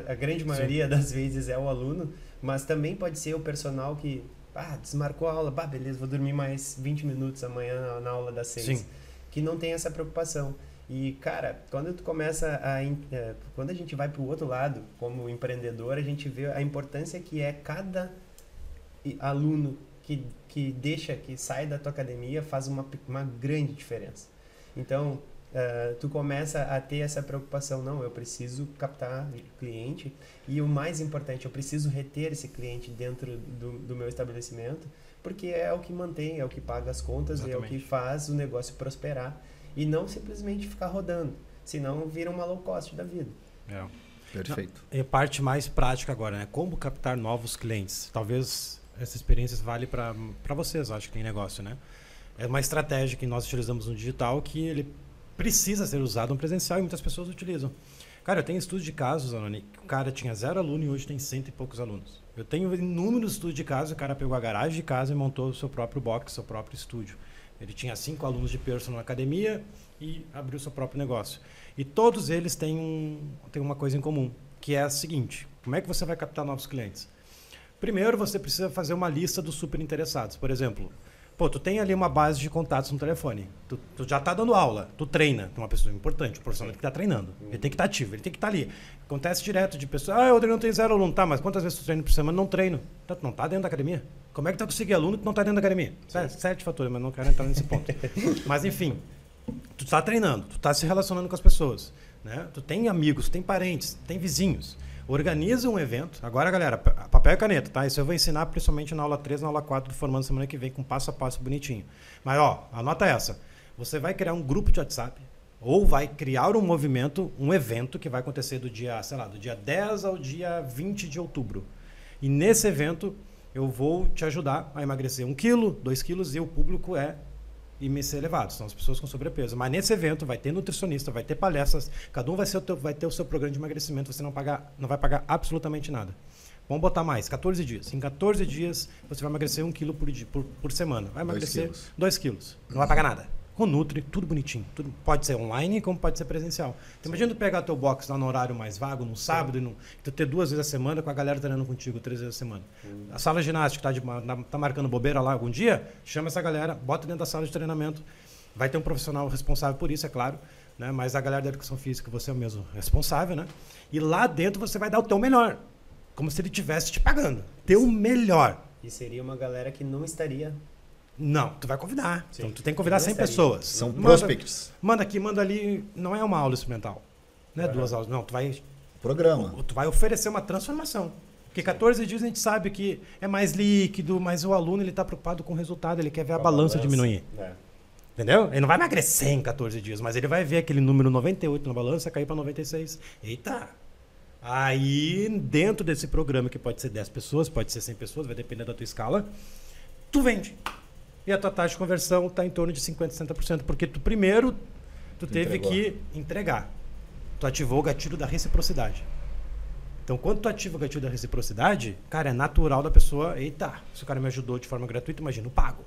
a grande maioria Sim. das vezes é o aluno, mas também pode ser o personal que ah, desmarcou a aula, bah, beleza, vou dormir mais 20 minutos amanhã na, aula das 6. Que não tem essa preocupação. E, cara, quando tu começa a. É, quando a gente vai para o outro lado, como empreendedor, a gente vê a importância que é cada aluno que, que deixa, que sai da tua academia, faz uma, uma grande diferença. Então, uh, tu começa a ter essa preocupação, não, eu preciso captar cliente e o mais importante, eu preciso reter esse cliente dentro do, do meu estabelecimento, porque é o que mantém, é o que paga as contas Exatamente. e é o que faz o negócio prosperar e não simplesmente ficar rodando, senão vira uma low cost da vida. É. Perfeito. E a parte mais prática agora, né? Como captar novos clientes? Talvez essa experiência vale para vocês, acho que tem negócio, né? É uma estratégia que nós utilizamos no digital que ele precisa ser usado no presencial e muitas pessoas utilizam. Cara, eu tenho estudos de casos, Anoni, que o cara tinha zero aluno e hoje tem cento e poucos alunos. Eu tenho inúmeros estudos de casos, o cara pegou a garagem de casa e montou o seu próprio box, seu próprio estúdio. Ele tinha cinco alunos de personal na academia e abriu seu próprio negócio. E todos eles têm, um, têm uma coisa em comum, que é a seguinte: como é que você vai captar novos clientes? Primeiro, você precisa fazer uma lista dos super interessados. Por exemplo, Pô, tu tem ali uma base de contatos no telefone. Tu, tu já tá dando aula, tu treina. Tu é uma pessoa importante, o profissional tem que estar tá treinando. Ele tem que estar tá ativo, ele tem que estar tá ali. Acontece direto de pessoas, ah, eu não tenho zero aluno. Tá, mas quantas vezes tu treina por semana? Não treino. Tá, tu não tá dentro da academia. Como é que tu vai conseguir aluno que não tá dentro da academia? Sete, sete fatores, mas não quero entrar nesse ponto. mas enfim, tu tá treinando, tu tá se relacionando com as pessoas. Né? Tu tem amigos, tem parentes, tem vizinhos. Organiza um evento. Agora, galera, papel e caneta, tá? Isso eu vou ensinar principalmente na aula 3, na aula 4 do Formando semana que vem, com passo a passo bonitinho. Mas, ó, anota essa. Você vai criar um grupo de WhatsApp ou vai criar um movimento, um evento que vai acontecer do dia, sei lá, do dia 10 ao dia 20 de outubro. E nesse evento eu vou te ajudar a emagrecer um quilo, dois quilos e o público é IMC elevado, são as pessoas com sobrepeso. Mas nesse evento vai ter nutricionista, vai ter palestras, cada um vai, ser teu, vai ter o seu programa de emagrecimento, você não, pagar, não vai pagar absolutamente nada. Vamos botar mais, 14 dias. Em 14 dias você vai emagrecer um quilo por, dia, por, por semana. Vai emagrecer 2 quilos. quilos. Não vai pagar nada com Nutri, tudo bonitinho. Tudo, pode ser online como pode ser presencial. Então, imagina tu pegar teu box lá no horário mais vago, no sábado, Sim. e tu ter duas vezes a semana com a galera treinando contigo, três vezes a semana. Hum. A sala ginástica tá, de, tá marcando bobeira lá algum dia, chama essa galera, bota dentro da sala de treinamento. Vai ter um profissional responsável por isso, é claro. Né? Mas a galera da educação física, você é o mesmo responsável, né? E lá dentro você vai dar o teu melhor. Como se ele estivesse te pagando. Teu melhor. E seria uma galera que não estaria não, tu vai convidar. Sim. Então tu tem que convidar 100 pessoas. São manda, prospects. Manda aqui, manda ali. Não é uma aula experimental. Não é duas aulas. Não, tu vai. Programa. Tu vai oferecer uma transformação. Porque 14 dias a gente sabe que é mais líquido, mas o aluno ele está preocupado com o resultado, ele quer ver a balança, balança, diminuir. É. Entendeu? Ele não vai emagrecer em 14 dias, mas ele vai ver aquele número 98 na balança cair para 96. Eita! Aí, dentro desse programa, que pode ser 10 pessoas, pode ser 100 pessoas, vai depender da tua escala, tu vende e a tua taxa de conversão está em torno de 50%, 60%, porque tu primeiro tu teve Entregou. que entregar. Tu ativou o gatilho da reciprocidade. Então, quando tu ativa o gatilho da reciprocidade, cara, é natural da pessoa, eita, se o cara me ajudou de forma gratuita, imagina, eu pago.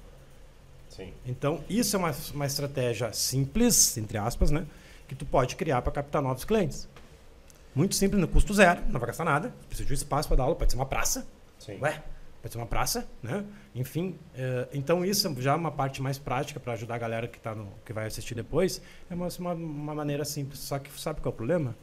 Sim. Então, isso é uma, uma estratégia simples, entre aspas, né? Que tu pode criar para captar novos clientes. Muito simples, no custo zero, não vai gastar nada. Precisa de um espaço para dar aula, pode ser uma praça. Sim. Ué, pode ser uma praça, né? Enfim, é, então isso já é uma parte mais prática para ajudar a galera que, tá no, que vai assistir depois. É uma, uma, uma maneira simples. Só que sabe qual é o problema?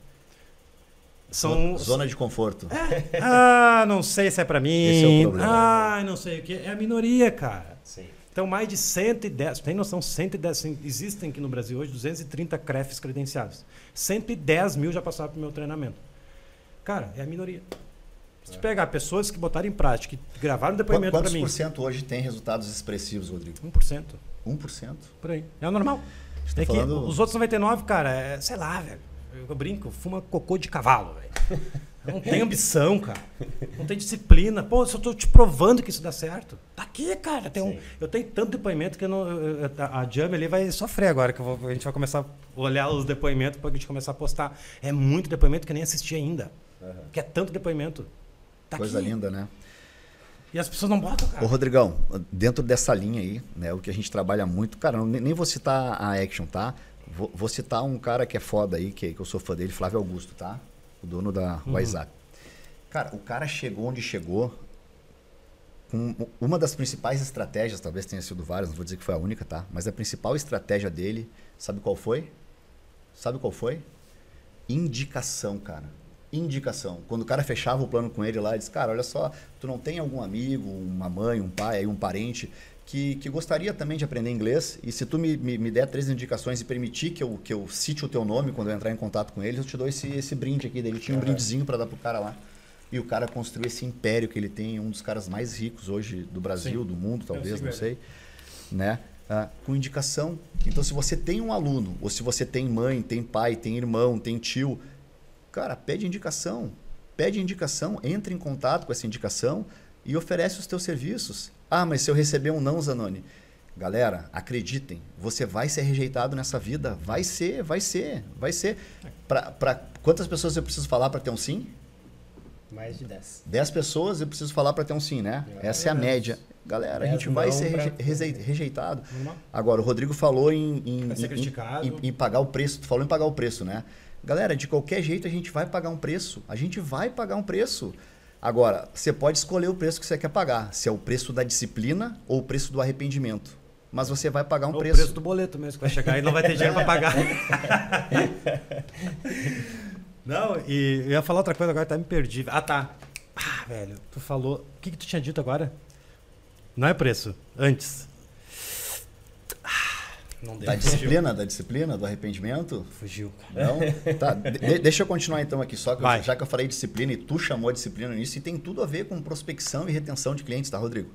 São zona de conforto. É. ah, não sei se é para mim. Esse é o problema. Ah, não sei o que. É a minoria, cara. Sim. Então, mais de 110, tem noção, 110, existem aqui no Brasil hoje 230 CREFs credenciados. 110 mil já passaram para o meu treinamento. Cara, é a minoria. Se pegar pessoas que botaram em prática, que gravaram depoimento para mim. Quantos por cento hoje tem resultados expressivos, Rodrigo? 1%. 1%? Por aí. É o normal. Tá é falando... que os outros 99, cara, é, sei lá, velho. Eu brinco, fuma cocô de cavalo, velho. Não tem ambição, cara. Não tem disciplina. Pô, eu só tô te provando que isso dá certo. Tá aqui, cara. Tem um, eu tenho tanto depoimento que não, eu, a Jamie ali vai sofrer agora, que vou, a gente vai começar a olhar os depoimentos para a gente começar a postar. É muito depoimento que eu nem assisti ainda. Uhum. Que é tanto depoimento. Tá Coisa aqui. linda, né? E as pessoas não botam, cara. Ô, Rodrigão, dentro dessa linha aí, né, o que a gente trabalha muito, cara, não, nem vou citar a Action, tá? Vou, vou, citar um cara que é foda aí, que, que eu sou fã dele, Flávio Augusto, tá? O dono da uhum. WhatsApp. Cara, o cara chegou onde chegou com uma das principais estratégias, talvez tenha sido várias, não vou dizer que foi a única, tá? Mas a principal estratégia dele, sabe qual foi? Sabe qual foi? Indicação, cara indicação. Quando o cara fechava o plano com ele lá, ele disse, cara, olha só, tu não tem algum amigo, uma mãe, um pai, um parente que, que gostaria também de aprender inglês e se tu me, me, me, der três indicações e permitir que eu, que eu cite o teu nome quando eu entrar em contato com eles, eu te dou esse, esse brinde aqui. Ele tinha um brindezinho para dar pro cara lá. E o cara construiu esse império que ele tem, um dos caras mais ricos hoje do Brasil, Sim. do mundo, talvez, não sei. Né? Ah, com indicação. Então, se você tem um aluno, ou se você tem mãe, tem pai, tem irmão, tem tio, Cara, pede indicação. Pede indicação, entre em contato com essa indicação e oferece os teus serviços. Ah, mas se eu receber um não, Zanoni. Galera, acreditem, você vai ser rejeitado nessa vida. Vai ser, vai ser, vai ser. Para quantas pessoas eu preciso falar para ter um sim? Mais de 10. 10 pessoas eu preciso falar para ter um sim, né? Essa é a média. Galera, a gente vai ser rejeitado. Agora, o Rodrigo falou em, em, em, em, em pagar o preço. Tu falou em pagar o preço, né? Galera, de qualquer jeito a gente vai pagar um preço. A gente vai pagar um preço. Agora, você pode escolher o preço que você quer pagar, se é o preço da disciplina ou o preço do arrependimento. Mas você vai pagar um ou preço. O preço do boleto mesmo, que vai chegar e não vai ter dinheiro para pagar. não, e eu ia falar outra coisa agora, tá me perdi. Ah, tá. Ah, velho, tu falou. O que, que tu tinha dito agora? Não é preço, antes. Não deu. Da disciplina, da disciplina, do arrependimento? Fugiu. Não? Tá, de, deixa eu continuar então aqui, só que eu, já que eu falei disciplina e tu chamou a disciplina nisso, e tem tudo a ver com prospecção e retenção de clientes, tá, Rodrigo?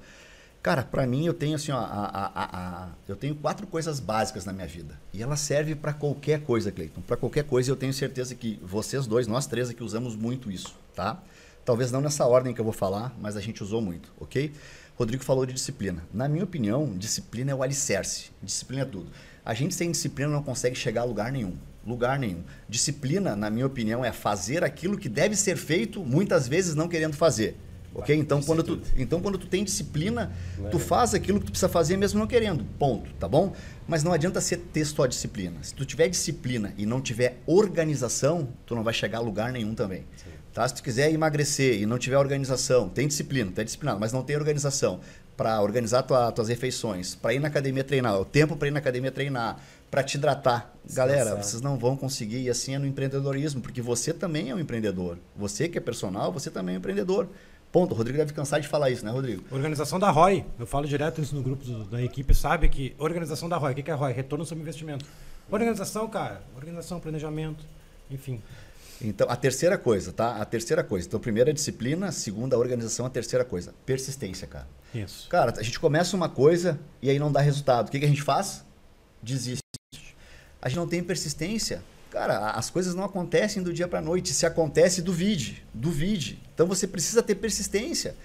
Cara, para mim eu tenho assim, ó, a, a, a, eu tenho quatro coisas básicas na minha vida. E ela serve para qualquer coisa, Cleiton. Para qualquer coisa eu tenho certeza que vocês dois, nós três aqui usamos muito isso, tá? Talvez não nessa ordem que eu vou falar, mas a gente usou muito, ok? Rodrigo falou de disciplina. Na minha opinião, disciplina é o alicerce. Disciplina é tudo. A gente sem disciplina não consegue chegar a lugar nenhum. Lugar nenhum. Disciplina, na minha opinião, é fazer aquilo que deve ser feito, muitas vezes não querendo fazer. Ok? Então quando, tu, então, quando tu tem disciplina, tu faz aquilo que tu precisa fazer mesmo não querendo. Ponto. Tá bom? Mas não adianta ser ter só disciplina. Se tu tiver disciplina e não tiver organização, tu não vai chegar a lugar nenhum também. Sim. Tá? Se tu quiser emagrecer e não tiver organização, tem disciplina, tu é disciplinado, mas não tem organização para organizar tua, tuas refeições, para ir na academia treinar, o tempo para ir na academia treinar, para te hidratar. Galera, vocês não vão conseguir, e assim é no empreendedorismo, porque você também é um empreendedor. Você que é personal, você também é um empreendedor. Ponto. O Rodrigo deve cansar de falar isso, né, Rodrigo? Organização da ROI. Eu falo direto isso no grupo do, da equipe, sabe que organização da ROI. O que é ROI? Retorno sobre investimento. Organização, cara. Organização, planejamento, enfim. Então, a terceira coisa, tá? A terceira coisa. Então, primeira disciplina, segunda organização, a terceira coisa, persistência, cara. Isso. Cara, a gente começa uma coisa e aí não dá resultado. O que, que a gente faz? Desiste. A gente não tem persistência. Cara, as coisas não acontecem do dia para noite. Se acontece, duvide. Duvide. Então você precisa ter persistência.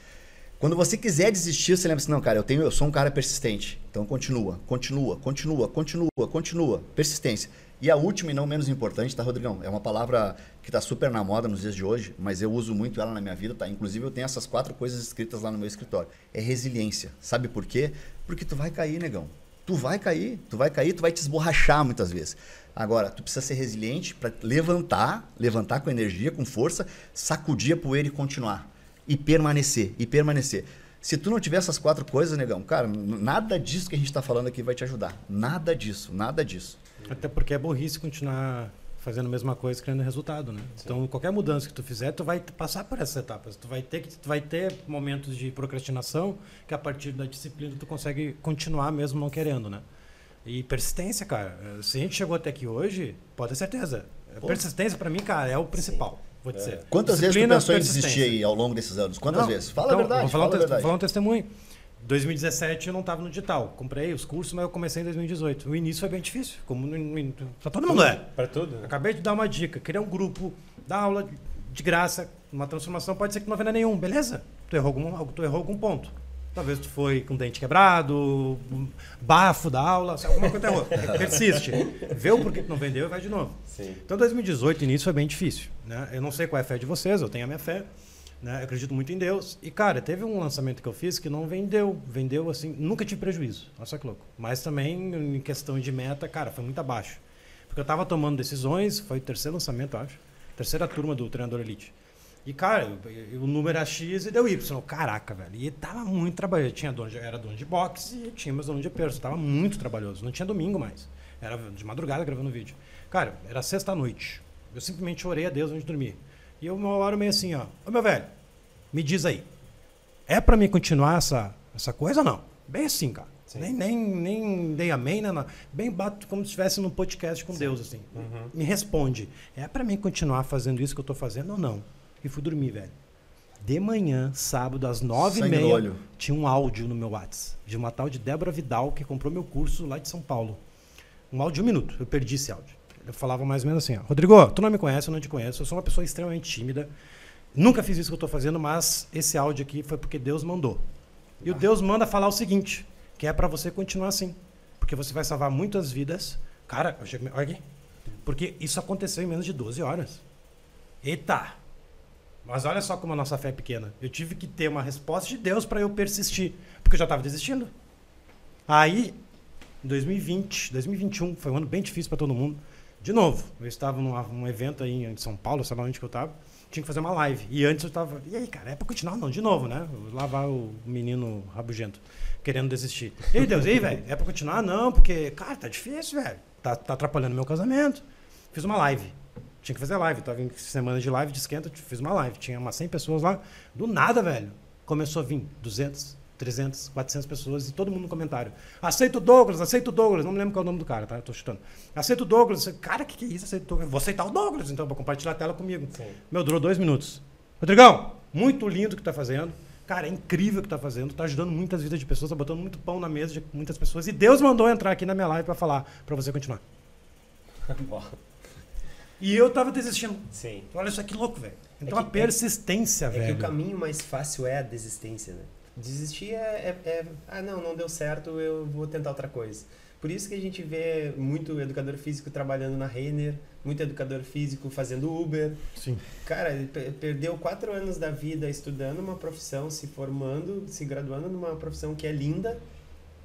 Quando você quiser desistir, você lembra assim, não, cara, eu tenho, eu sou um cara persistente. Então continua, continua, continua, continua, continua, persistência. E a última e não menos importante, tá, Rodrigão? É uma palavra que está super na moda nos dias de hoje, mas eu uso muito ela na minha vida, tá? Inclusive eu tenho essas quatro coisas escritas lá no meu escritório. É resiliência. Sabe por quê? Porque tu vai cair, negão. Tu vai cair, tu vai cair, tu vai te esborrachar muitas vezes. Agora, tu precisa ser resiliente para levantar, levantar com energia, com força, sacudir a poeira e continuar. E permanecer, e permanecer. Se tu não tiver essas quatro coisas, negão, cara, nada disso que a gente está falando aqui vai te ajudar. Nada disso, nada disso. Até porque é burrice continuar fazendo a mesma coisa, criando resultado, né? Sim. Então, qualquer mudança que tu fizer, tu vai passar por essas etapas. Tu vai ter que tu vai ter momentos de procrastinação que a partir da disciplina tu consegue continuar mesmo não querendo, né? E persistência, cara. Se a gente chegou até aqui hoje, pode ter certeza. Pô. Persistência para mim, cara, é o principal. Sim. Vou dizer. É. Quantas Disciplina, vezes tu pensou em desistir aí ao longo desses anos? Quantas não, vezes? Fala então, a verdade. Vou falar, fala um, verdade. falar um testemunho. 2017 eu não estava no digital. Comprei os cursos, mas eu comecei em 2018. O início foi bem difícil, como para todo mundo é. Para tudo. Né? Acabei de dar uma dica, criar um grupo, dar aula de graça, uma transformação pode ser que não venha nenhum, beleza? Tu errou algum, tu errou algum ponto. Talvez tu foi com dente quebrado, bafo da aula, alguma coisa errou. Persiste. Vê o porquê que não vendeu e vai de novo. Sim. Então 2018, início foi bem difícil. Né? Eu não sei qual é a fé de vocês, eu tenho a minha fé. Né? Eu acredito muito em Deus. E, cara, teve um lançamento que eu fiz que não vendeu. Vendeu, assim, nunca tive prejuízo. Só que louco. Mas também, em questão de meta, cara, foi muito abaixo. Porque eu tava tomando decisões, foi o terceiro lançamento, eu acho. Terceira turma do Treinador Elite. E, cara, o número era X e deu Y. Caraca, velho. E tava muito trabalhoso. Tinha dono de, era dono de boxe e tinha meus donos de perso. Tava muito trabalhoso. Não tinha domingo mais. Era de madrugada gravando vídeo. Cara, era sexta-noite. Eu simplesmente orei a Deus antes de dormir. E eu uma hora meio assim, ó. Ô meu velho, me diz aí. É para mim continuar essa, essa coisa ou não? Bem assim, cara. Nem, nem, nem dei amém, né? Não. Bem bato como se estivesse num podcast com Sim. Deus, assim. Uhum. Me responde. É para mim continuar fazendo isso que eu tô fazendo ou não? E fui dormir, velho. De manhã, sábado, às nove e meia, tinha um áudio no meu WhatsApp de uma tal de Débora Vidal que comprou meu curso lá de São Paulo. Um áudio de um minuto. Eu perdi esse áudio. Eu falava mais ou menos assim, ó, Rodrigo, tu não me conhece, eu não te conheço, eu sou uma pessoa extremamente tímida. Nunca fiz isso que eu estou fazendo, mas esse áudio aqui foi porque Deus mandou. E o Deus manda falar o seguinte, que é para você continuar assim. Porque você vai salvar muitas vidas. Cara, eu chego, olha aqui. Porque isso aconteceu em menos de 12 horas. Eita! Mas olha só como a nossa fé é pequena. Eu tive que ter uma resposta de Deus para eu persistir. Porque eu já estava desistindo. Aí, em 2020, 2021, foi um ano bem difícil para todo mundo. De novo, eu estava num, evento aí em São Paulo, sei lá onde que eu estava, tinha que fazer uma live. E antes eu estava, e aí, cara, é para continuar? Não, de novo, né? Lavar o menino rabugento, querendo desistir. E aí, Deus, aí, velho, é para continuar? Não, porque, cara, tá difícil, velho. Tá, tá atrapalhando meu casamento. Fiz uma live. Tinha que fazer live. Tava em semana de live de esquenta, fiz uma live. Tinha umas 100 pessoas lá. Do nada, velho, começou a vir 200, 300, 400 pessoas e todo mundo no comentário. Aceito o Douglas, aceito o Douglas. Não me lembro qual é o nome do cara, tá? Eu tô chutando. Aceito o Douglas. Cara, o que, que é isso? Aceito o Douglas. Vou aceitar o Douglas, então, vou compartilhar a tela comigo. Sim. Meu, durou dois minutos. Rodrigão, muito lindo o que tá fazendo. Cara, é incrível o que tá fazendo. Tá ajudando muitas vidas de pessoas, tá botando muito pão na mesa de muitas pessoas. E Deus mandou entrar aqui na minha live para falar, para você continuar. e eu tava desistindo. Sim. Olha só que louco, velho. É então é que, a persistência, é, velho. É que o caminho mais fácil é a desistência, né? Desistir é, é, é, ah não, não deu certo, eu vou tentar outra coisa. Por isso que a gente vê muito educador físico trabalhando na Renner, muito educador físico fazendo Uber. Sim. Cara, ele perdeu quatro anos da vida estudando uma profissão, se formando, se graduando numa profissão que é linda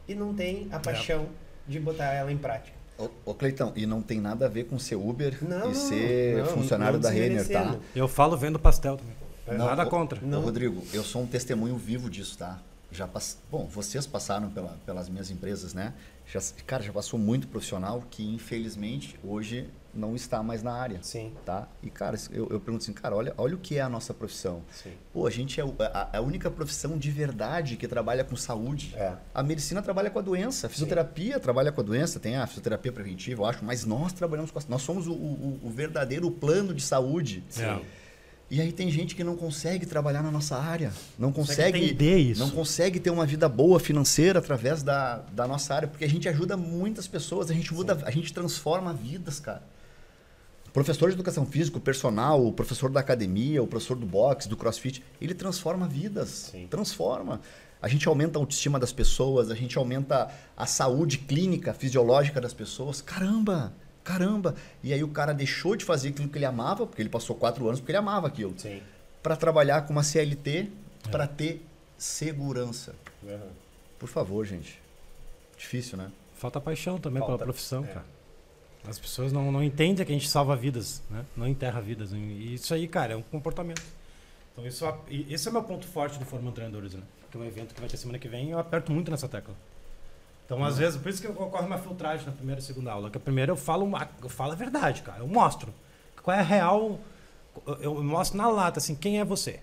e não tem a paixão é. de botar ela em prática. Ô, ô Cleitão, e não tem nada a ver com ser Uber não, e ser não, funcionário não da Renner, tá? Eu falo vendo pastel também. Não, Nada contra. Não. Rodrigo, eu sou um testemunho vivo disso, tá? Já pass... Bom, vocês passaram pela, pelas minhas empresas, né? Já, cara, já passou muito profissional que, infelizmente, hoje não está mais na área. Sim. Tá? E, cara, eu, eu pergunto assim, cara, olha, olha o que é a nossa profissão. Sim. Pô, a gente é a, a única profissão de verdade que trabalha com saúde. É. A medicina trabalha com a doença, a fisioterapia Sim. trabalha com a doença, tem a fisioterapia preventiva, eu acho, mas nós trabalhamos com a, Nós somos o, o, o verdadeiro plano de saúde. Sim. É. E aí tem gente que não consegue trabalhar na nossa área, não consegue, isso. não consegue ter uma vida boa financeira através da, da nossa área, porque a gente ajuda muitas pessoas, a gente muda, a gente transforma vidas, cara. professor de educação física, o personal, o professor da academia, o professor do boxe, do crossfit, ele transforma vidas, Sim. transforma. A gente aumenta a autoestima das pessoas, a gente aumenta a saúde clínica, fisiológica das pessoas. Caramba! Caramba! E aí o cara deixou de fazer aquilo que ele amava, porque ele passou quatro anos porque ele amava aquilo. Para trabalhar com uma CLT, é. para ter segurança. Uhum. Por favor, gente. Difícil, né? Falta paixão também Falta. pela profissão, é. cara. As pessoas não, não entendem que a gente salva vidas, né? Não enterra vidas. E isso aí, cara, é um comportamento. Então, isso, esse é o meu ponto forte do Formando Treinadores, né? Que é um evento que vai ter semana que vem e eu aperto muito nessa tecla. Então, às vezes, por isso que ocorre uma filtragem na primeira e segunda aula. Que a primeira eu falo, eu falo a verdade, cara. Eu mostro. Qual é a real. Eu mostro na lata, assim, quem é você.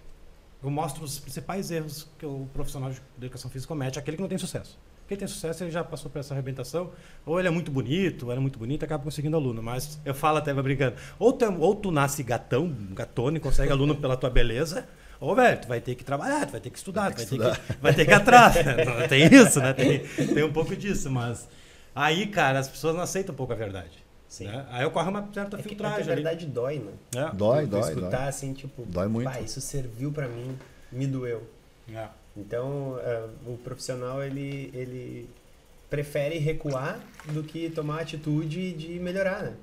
Eu mostro os principais erros que o profissional de educação física comete, aquele que não tem sucesso. Quem tem sucesso, ele já passou por essa arrebentação. Ou ele é muito bonito, ou era é muito bonito, acaba conseguindo aluno. Mas eu falo até brincando. Ou tu, ou tu nasce gatão, gatone, consegue aluno pela tua beleza Ô, velho, tu vai ter que trabalhar, tu vai ter que estudar, vai ter que, vai ter que, vai ter que atrás. Né? Tem isso, né? Tem, tem um pouco disso, mas. Aí, cara, as pessoas não aceitam um pouco a verdade. Sim. Né? Aí ocorre uma certa é filtragem. Que, a verdade ali. dói, mano. É. Dói, dói. Escutar dói. assim, tipo, dói muito. Pá, isso serviu para mim, me doeu. É. Então, uh, o profissional, ele, ele prefere recuar do que tomar a atitude de melhorar, né?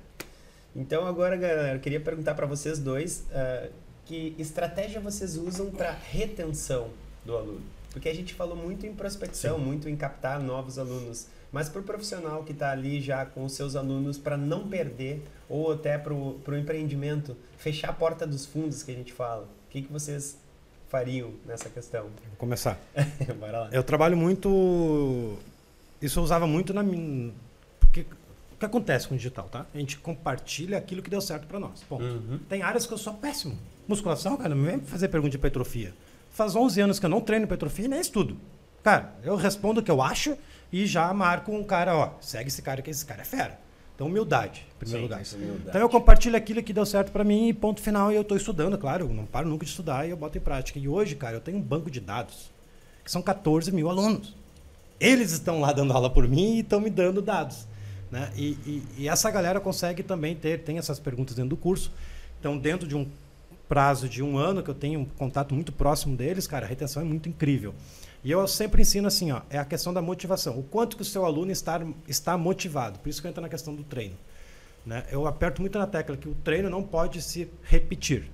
Então, agora, galera, eu queria perguntar para vocês dois. Uh, que estratégia vocês usam para retenção do aluno? Porque a gente falou muito em prospecção, Sim. muito em captar novos alunos. Mas para o profissional que está ali já com os seus alunos, para não perder, ou até para o empreendimento, fechar a porta dos fundos que a gente fala, o que, que vocês fariam nessa questão? Vou começar. Bora lá. Eu trabalho muito. Isso eu usava muito na minha. Que acontece com o digital, tá? A gente compartilha aquilo que deu certo para nós. Ponto. Uhum. Tem áreas que eu sou péssimo. Musculação, cara, não vem fazer pergunta de hipertrofia. Faz 11 anos que eu não treino hipertrofia e nem estudo. Cara, eu respondo o que eu acho e já marco um cara, ó, segue esse cara que esse cara é fera. Então, humildade, em primeiro Sim, lugar. Humildade. Então, eu compartilho aquilo que deu certo para mim e ponto final. E eu estou estudando, claro, eu não paro nunca de estudar e eu boto em prática. E hoje, cara, eu tenho um banco de dados que são 14 mil alunos. Eles estão lá dando aula por mim e estão me dando dados. Né? E, e, e, essa galera consegue também ter, tem essas perguntas dentro do curso. Então, dentro de um prazo de um ano que eu tenho um contato muito próximo deles, cara, a retenção é muito incrível. E eu sempre ensino assim, ó, é a questão da motivação. O quanto que o seu aluno está, está motivado. Por isso que eu entro na questão do treino. Né? Eu aperto muito na tecla que o treino não pode se repetir.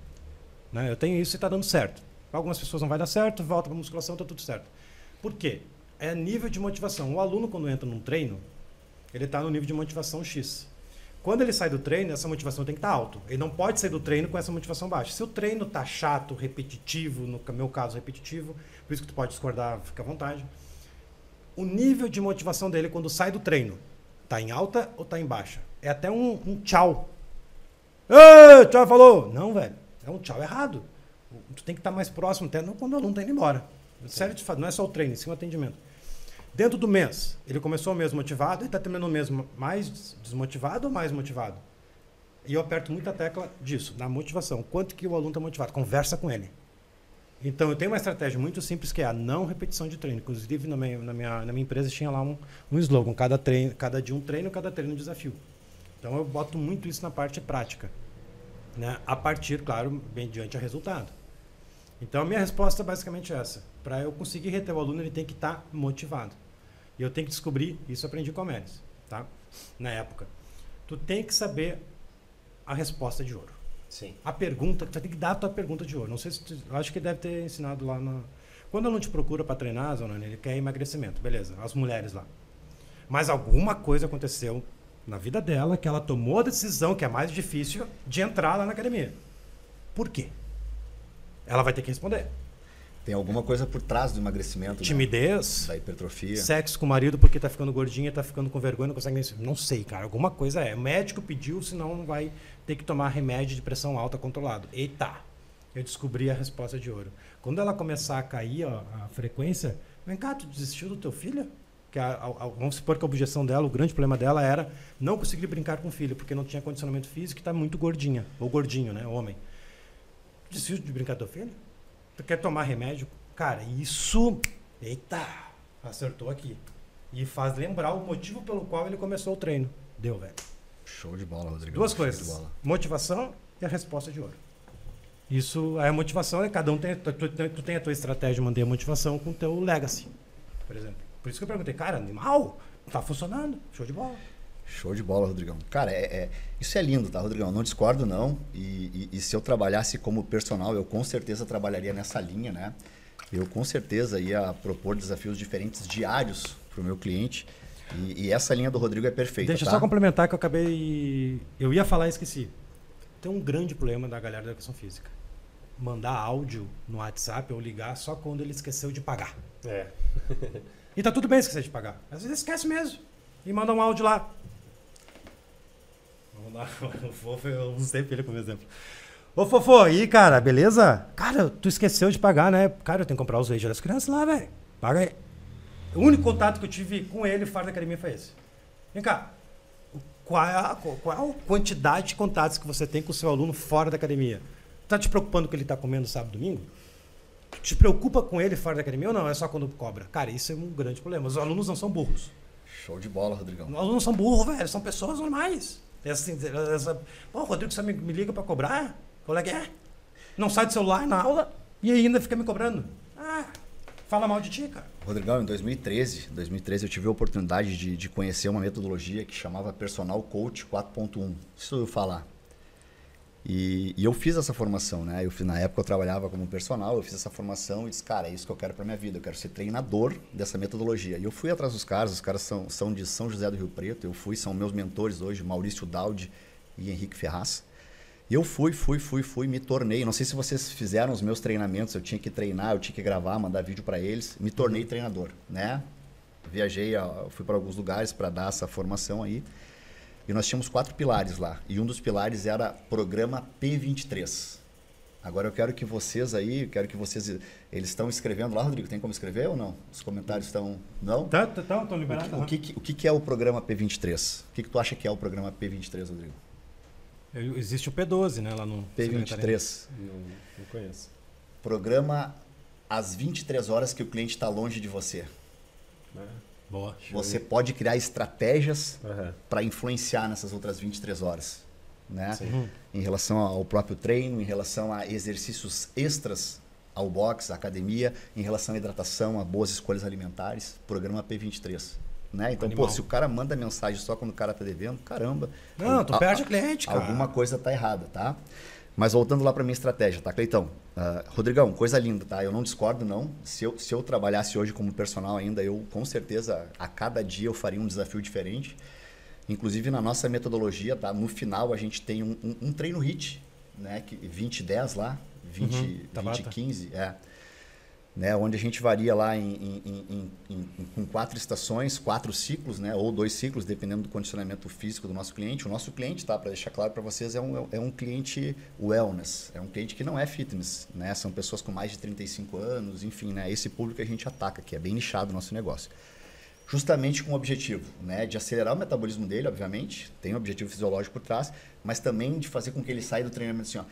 Né? Eu tenho isso e está dando certo. Algumas pessoas não vai dar certo, volta para musculação, está tudo certo. Por quê? É nível de motivação. O aluno, quando entra num treino, ele está no nível de motivação X. Quando ele sai do treino, essa motivação tem que estar tá alto. Ele não pode sair do treino com essa motivação baixa. Se o treino está chato, repetitivo, no meu caso repetitivo, por isso que tu pode discordar, fica à vontade. O nível de motivação dele quando sai do treino, está em alta ou está em baixa? É até um, um tchau. Ei, tchau, falou. Não, velho. É um tchau errado. Tu tem que estar tá mais próximo, até quando o aluno está indo embora. Sério, não é só o treino, sim o atendimento. Dentro do mês, ele começou o mês motivado e está terminando o mês mais desmotivado ou mais motivado? E eu aperto muita tecla disso, na motivação. Quanto que o aluno está motivado? Conversa com ele. Então, eu tenho uma estratégia muito simples que é a não repetição de treino. Inclusive, na minha, na minha, na minha empresa tinha lá um, um slogan: cada, treino, cada dia um treino, cada treino um desafio. Então, eu boto muito isso na parte prática. Né? A partir, claro, bem diante a resultado. Então, a minha resposta é basicamente essa. Para eu conseguir reter o aluno, ele tem que estar tá motivado. E eu tenho que descobrir, isso aprendi com a Melis, tá? Na época. Tu tem que saber a resposta de ouro. Sim. A pergunta, tu tem que dar a tua pergunta de ouro. Não sei se tu, acho que deve ter ensinado lá na Quando o aluno te procura para treinar, Zona, ele quer emagrecimento, beleza? As mulheres lá. Mas alguma coisa aconteceu na vida dela que ela tomou a decisão, que é mais difícil, de entrar lá na academia. Por quê? Ela vai ter que responder. Tem alguma coisa por trás do emagrecimento. Né? Timidez. Né? Da hipertrofia. Sexo com o marido porque tá ficando gordinha, tá ficando com vergonha, não consegue nem. Não sei, cara. Alguma coisa é. O médico pediu, senão não vai ter que tomar remédio de pressão alta controlado. Eita! Eu descobri a resposta de ouro. Quando ela começar a cair ó, a frequência, vem cá, tu desistiu do teu filho? Que a, a, vamos supor que a objeção dela, o grande problema dela era não conseguir brincar com o filho, porque não tinha condicionamento físico e está muito gordinha. Ou gordinho, né? Homem. Desistiu de brincar teu filho? Tu quer tomar remédio? Cara, isso. Eita! Acertou aqui. E faz lembrar o motivo pelo qual ele começou o treino. Deu, velho. Show de bola, Rodrigo. Duas coisas: motivação e a resposta de ouro. Isso é a motivação, é cada um tem. Tu, tu, tu, tem a tua estratégia de manter a motivação com o teu legacy, por exemplo. Por isso que eu perguntei, cara, animal, tá funcionando, show de bola. Show de bola, Rodrigão. Cara, é, é, isso é lindo, tá, Rodrigão? Não discordo, não. E, e, e, se eu trabalhasse como personal, eu com certeza trabalharia nessa linha, né? Eu com certeza ia propor desafios diferentes diários para o meu cliente. E, e, essa linha do Rodrigo é perfeita. Deixa tá? eu só complementar que eu acabei. Eu ia falar e esqueci. Tem um grande problema da galera da educação física. Mandar áudio no WhatsApp ou ligar só quando ele esqueceu de pagar. É. e tá tudo bem esquecer de pagar. Às vezes esquece mesmo. E manda um áudio lá. O Fofo, eu usei ele como exemplo. Ô, Fofo, aí, cara, beleza? Cara, tu esqueceu de pagar, né? Cara, eu tenho que comprar os leite das crianças lá, velho. Paga aí. O único contato que eu tive com ele fora da academia foi esse. Vem cá. Qual é, a, qual é a quantidade de contatos que você tem com o seu aluno fora da academia? Tá te preocupando com ele tá comendo sábado e domingo? Te preocupa com ele fora da academia ou não? É só quando cobra? Cara, isso é um grande problema. Os alunos não são burros. Show de bola, Rodrigão. Os alunos não são burros, velho. São pessoas normais. Essa, essa, Pô, Rodrigo, você me, me liga para cobrar? Qual é que é? Não sai do celular na aula e ainda fica me cobrando. Ah, fala mal de ti, cara. Rodrigão, em 2013, 2013 eu tive a oportunidade de, de conhecer uma metodologia que chamava Personal Coach 4.1. Isso eu falar. E, e, eu fiz essa formação, né? Eu fiz, na época eu trabalhava como personal, eu fiz essa formação e disse, cara, é isso que eu quero para minha vida, eu quero ser treinador dessa metodologia. E eu fui atrás dos caras, os caras são, são de São José do Rio Preto, eu fui, são meus mentores hoje, Maurício Daldi e Henrique Ferraz. E eu fui, fui, fui, fui, me tornei. Não sei se vocês fizeram os meus treinamentos, eu tinha que treinar, eu tinha que gravar, mandar vídeo para eles. Me tornei treinador, né? Viajei, fui para alguns lugares para dar essa formação aí. E nós tínhamos quatro pilares lá. E um dos pilares era programa P23. Agora eu quero que vocês aí, quero que vocês. Eles estão escrevendo lá, Rodrigo, tem como escrever ou não? Os comentários estão. Não? Tá, tá, tá, estão liberados. O, que, o, que, o que é o programa P23? O que, que tu acha que é o programa P23, Rodrigo? Existe o P12, né? Lá no. P23. Não, não conheço. Programa às 23 horas que o cliente está longe de você. É. Boa. Você pode criar estratégias uhum. para influenciar nessas outras 23 horas. Né? Uhum. Em relação ao próprio treino, em relação a exercícios extras ao box, à academia, em relação à hidratação, a boas escolhas alimentares, programa P23. Né? Então, Animal. pô, se o cara manda mensagem só quando o cara tá devendo, caramba. Não, tu perde cliente, cara. Alguma coisa tá errada, tá? Mas voltando lá para minha estratégia, tá, Cleitão? Uh, Rodrigão, coisa linda, tá? Eu não discordo, não. Se eu, se eu trabalhasse hoje como personal ainda, eu com certeza a cada dia eu faria um desafio diferente. Inclusive na nossa metodologia, tá? No final a gente tem um, um, um treino HIT, né? 20-10 lá, 20, uhum, 20 15, é né, onde a gente varia lá em, em, em, com quatro estações, quatro ciclos, né, ou dois ciclos, dependendo do condicionamento físico do nosso cliente. O nosso cliente, tá, para deixar claro para vocês, é um, é um cliente wellness, é um cliente que não é fitness, né, são pessoas com mais de 35 anos, enfim, né, esse público que a gente ataca, que é bem nichado o nosso negócio. Justamente com o objetivo né, de acelerar o metabolismo dele, obviamente, tem um objetivo fisiológico por trás, mas também de fazer com que ele saia do treinamento assim, ó,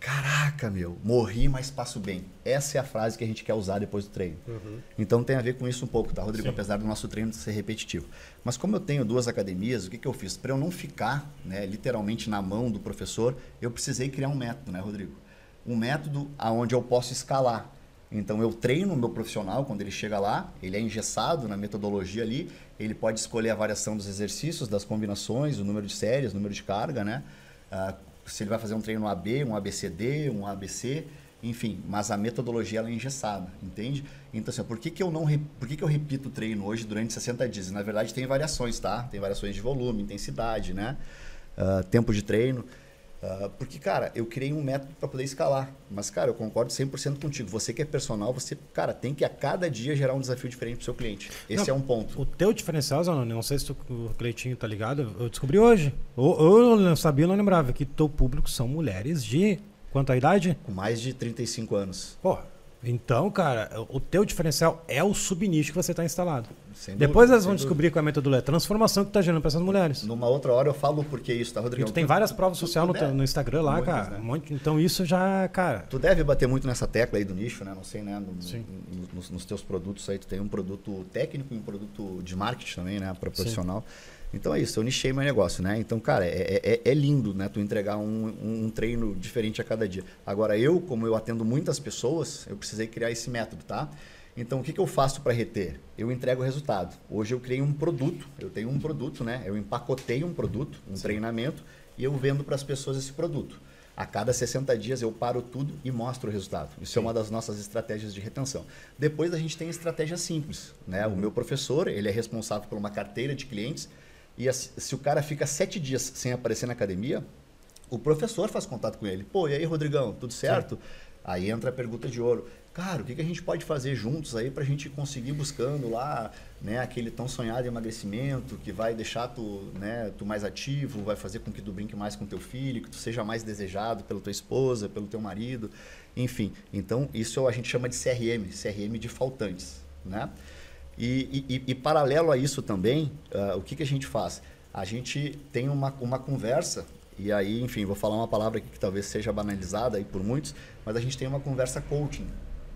Caraca, meu, morri, mas passo bem. Essa é a frase que a gente quer usar depois do treino. Uhum. Então tem a ver com isso um pouco, tá, Rodrigo? Sim. Apesar do nosso treino ser repetitivo. Mas como eu tenho duas academias, o que, que eu fiz? Para eu não ficar né, literalmente na mão do professor, eu precisei criar um método, né, Rodrigo? Um método aonde eu posso escalar. Então eu treino o meu profissional quando ele chega lá, ele é engessado na metodologia ali, ele pode escolher a variação dos exercícios, das combinações, o número de séries, o número de carga, né? Uh, se ele vai fazer um treino AB, um ABCD, um ABC, enfim, mas a metodologia ela é engessada, entende? Então, assim, por que, que eu não por que, que eu repito o treino hoje durante 60 dias? Na verdade, tem variações, tá? Tem variações de volume, intensidade, né? Uh, tempo de treino. Uh, porque, cara, eu criei um método para poder escalar. Mas, cara, eu concordo 100% contigo. Você que é personal, você, cara, tem que a cada dia gerar um desafio diferente para seu cliente. Esse não, é um ponto. O teu diferencial, Zanoni, não sei se tu, o Cleitinho tá ligado, eu descobri hoje. Eu, eu não sabia, eu não lembrava que teu público são mulheres de. Quanto a idade? Com mais de 35 anos. Pô, então, cara, o teu diferencial é o subnicho que você está instalado. Sem Depois dúvida, elas vão descobrir qual é a metodologia, a transformação que está gerando para essas mulheres. Numa outra hora eu falo por que isso, tá, Rodrigo? tu tem várias provas sociais no, no, Instagram lá, Muitas, cara. Né? Um monte, então isso já, cara. Tu deve bater muito nessa tecla aí do nicho, né? Não sei, né? No. No, nos, nos, teus produtos aí, tu tem um produto técnico e um produto de marketing também, né? Para profissional. Sim. Então é isso, eu nichei meu negócio, né? Então, cara, é, é, é lindo, né? Tu entregar um, um, treino diferente a cada dia. Agora, eu, como eu atendo muitas pessoas, eu precisei criar esse método, tá? Então, o que, que eu faço para reter? Eu entrego o resultado. Hoje eu criei um produto, eu tenho um produto, né? Eu empacotei um produto, um Sim. treinamento, e eu vendo para as pessoas esse produto. A cada 60 dias eu paro tudo e mostro o resultado. Isso Sim. é uma das nossas estratégias de retenção. Depois a gente tem estratégia simples. Né? Uhum. O meu professor, ele é responsável por uma carteira de clientes e se o cara fica sete dias sem aparecer na academia, o professor faz contato com ele. Pô, e aí, Rodrigão, tudo certo? Sim. Aí entra a pergunta de ouro. Cara, o que, que a gente pode fazer juntos aí para a gente conseguir buscando lá né, aquele tão sonhado emagrecimento que vai deixar tu, né, tu mais ativo, vai fazer com que tu brinque mais com teu filho, que tu seja mais desejado pela tua esposa, pelo teu marido, enfim. Então, isso a gente chama de CRM, CRM de faltantes, né? E, e, e, paralelo a isso também, uh, o que, que a gente faz? A gente tem uma, uma conversa, e aí, enfim, vou falar uma palavra aqui que talvez seja banalizada aí por muitos, mas a gente tem uma conversa coaching.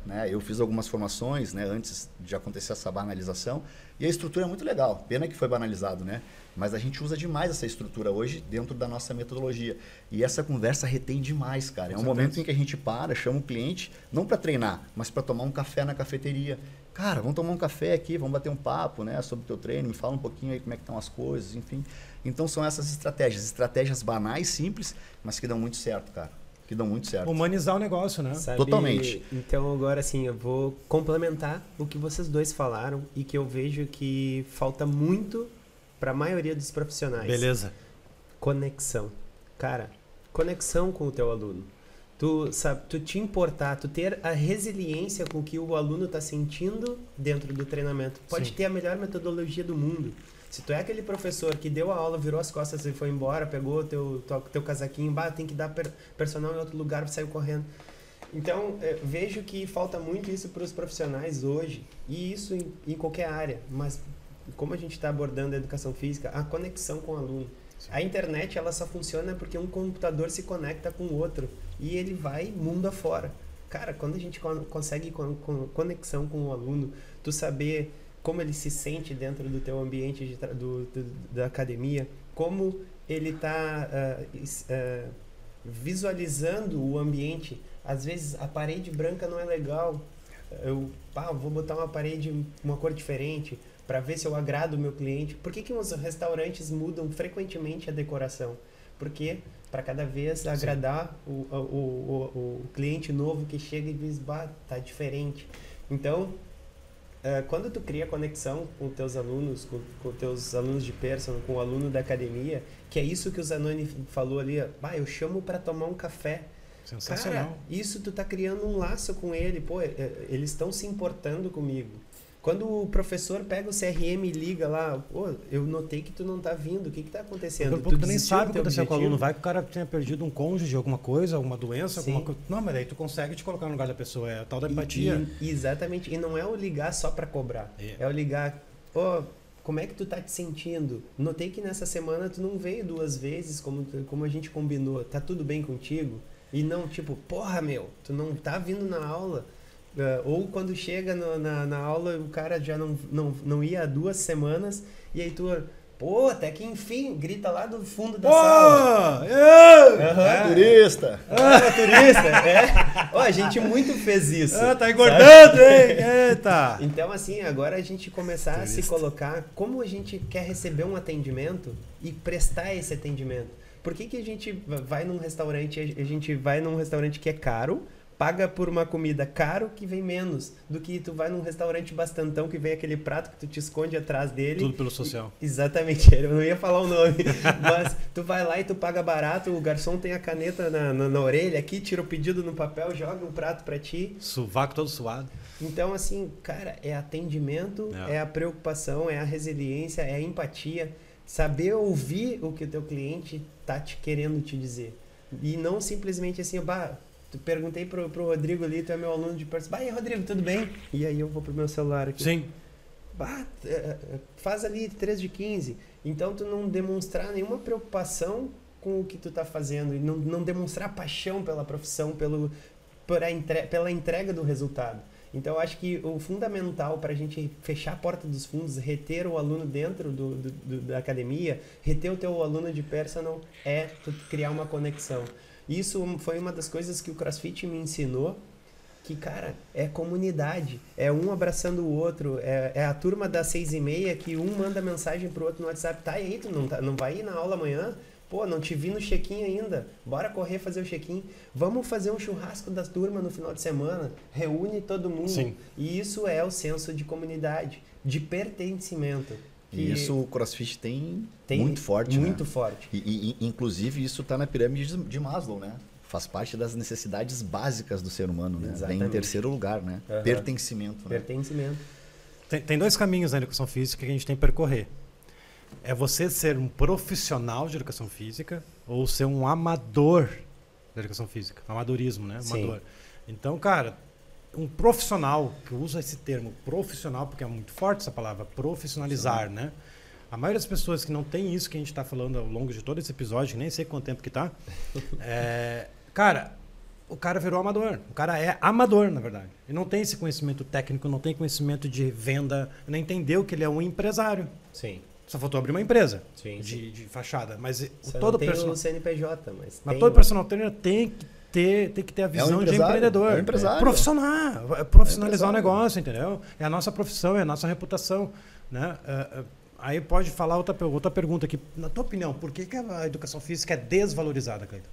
Né? Eu fiz algumas formações né, antes de acontecer essa banalização, e a estrutura é muito legal. Pena que foi banalizado, né? Mas a gente usa demais essa estrutura hoje dentro da nossa metodologia. E essa conversa retém demais, cara. É um momento em que a gente para, chama o cliente, não para treinar, mas para tomar um café na cafeteria cara, vamos tomar um café aqui, vamos bater um papo, né, sobre o teu treino, me fala um pouquinho aí como é que estão as coisas, enfim. Então são essas estratégias, estratégias banais, simples, mas que dão muito certo, cara. Que dão muito certo. Humanizar o negócio, né? Sabe, Totalmente. Então agora assim, eu vou complementar o que vocês dois falaram e que eu vejo que falta muito para a maioria dos profissionais. Beleza. Conexão. Cara, conexão com o teu aluno. Tu, sabe, tu te importar, tu ter a resiliência com que o aluno está sentindo dentro do treinamento. Pode Sim. ter a melhor metodologia do mundo. Se tu é aquele professor que deu a aula, virou as costas e foi embora, pegou teu, teu, teu casaquinho, bah, tem que dar per, personal em outro lugar, saiu correndo. Então, eh, vejo que falta muito isso para os profissionais hoje, e isso em, em qualquer área, mas como a gente está abordando a educação física, a conexão com o aluno. A internet ela só funciona porque um computador se conecta com o outro e ele vai mundo afora. Cara, quando a gente con- consegue con- con- conexão com o aluno, tu saber como ele se sente dentro do teu ambiente de do, do- da academia, como ele está visualizando o ambiente. Às vezes a parede branca não é legal. Eu pá, vou botar uma parede, uma cor diferente para ver se eu agrado o meu cliente. Por que, que os restaurantes mudam frequentemente a decoração? Porque para cada vez agradar o, o, o, o, cliente novo que chega e diz, bah, tá diferente. Então, eh, quando tu cria conexão com teus alunos, com, com teus alunos de personal, com o aluno da academia, que é isso que o Zanoni falou ali, bah, eu chamo para tomar um café. Sensacional. Cara, isso tu tá criando um laço com ele, pô, é- é- eles estão se importando comigo. Quando o professor pega o CRM e liga lá, eu notei que tu não tá vindo, o que que tá acontecendo? Pouco tu nem sabe o que aconteceu com o aluno. Vai que o cara tenha perdido um cônjuge, alguma coisa, alguma doença, Sim. alguma coisa. Não, mas aí tu consegue te colocar no lugar da pessoa. É a tal da empatia. E- e- exatamente. E não é o ligar só para cobrar. É. É. o ligar, ó, como é que tu tá te sentindo? Notei que nessa semana tu não veio duas vezes como, tu- como a gente combinou. Tá tudo bem contigo? E não tipo, porra, meu, tu não tá vindo na aula. Ah, ou quando chega no- na, na aula, o cara já não, não, não ia há duas semanas, e aí tu, pô, até que enfim, grita lá do fundo da sala. Pô! eu! É. Turista! Ah, turista, é. Ó, a gente muito fez isso. Ah, tá sabe? engordando, hein? Eita! Então, assim, agora a gente começar a se Turista. colocar como a gente quer receber um atendimento e prestar esse atendimento. Por que, que a gente vai num restaurante, a gente vai num restaurante que é caro, paga por uma comida caro que vem menos do que tu vai num restaurante bastantão que vem aquele prato que tu te esconde atrás dele. Tudo pelo social. Exatamente, eu não ia falar o nome, mas tu vai lá e tu paga barato, o garçom tem a caneta na, na, na orelha aqui, tira o pedido no papel, joga um prato pra ti. Sovaco todo suado. Então, assim, cara, é atendimento, É. é. a preocupação, é a resiliência, é a empatia. Saber ouvir o que o teu cliente tá te querendo te dizer. E não simplesmente assim, bah, perguntei pro, pro Rodrigo ali, tu é meu aluno de perto. Bah, e aí, Rodrigo, tudo bem? E aí eu vou pro meu celular aqui. Sim. Bah, é, é, faz ali 3 de 15. Então, tu não demonstrar nenhuma preocupação com o que tu tá fazendo. E não, não demonstrar paixão pela profissão, pelo, entre, pela entrega do resultado. Então, eu acho que o fundamental para a gente fechar a porta dos fundos, reter o aluno dentro do, do- do- da academia, reter o teu aluno de personal, é tu criar uma conexão. Isso foi uma das coisas que o CrossFit me ensinou, que, cara, é comunidade. É um abraçando o outro. É, é a turma das seis e meia que um manda mensagem pro outro no WhatsApp. Tá aí, tu não, tá, não vai ir na aula amanhã? Pô, não te vi no check-in ainda. Bora correr fazer o check-in. Vamos fazer um churrasco das turmas no final de semana. Reúne todo mundo. Sim. E isso é o senso de comunidade, de pertencimento. E isso o CrossFit tem, tem muito forte, né? Muito forte. E, e- inclusive, isso está na pirâmide de- Maslow, né? Faz parte das necessidades básicas do ser humano, né? Vem em Exatamente. terceiro lugar, né? Aham. Pertencimento, né? Pertencimento. Tem, tem dois caminhos na educação física que a gente tem que percorrer. É você ser um profissional de educação física ou ser um amador da educação física. Amadorismo, né? Sim. Amador. Então, cara, um profissional, que usa esse termo profissional, porque é muito forte essa palavra, profissionalizar, né? A maioria das pessoas que não tem isso que a gente está falando ao longo de todo esse episódio, nem sei quanto tempo que tá, é, cara, o cara virou amador. O cara é amador, na verdade. Ele não tem esse conhecimento técnico, não tem conhecimento de venda, não entendeu que ele é um empresário. Sim. Só faltou abrir uma empresa Sim. de, de fachada. Mas Você todo não tem personal, o CNPJ, mas, mas tem todo o- personal trainer tem que ter, tem que ter a visão de empresário, empreendedor. é um empresário. Profissional, é profissionalizar É o negócio, entendeu? É a nossa profissão, é a nossa reputação, né? É, é, Aí pode falar outra, outra pergunta aqui. Na tua opinião, por que, que a educação física é desvalorizada, Cleiton?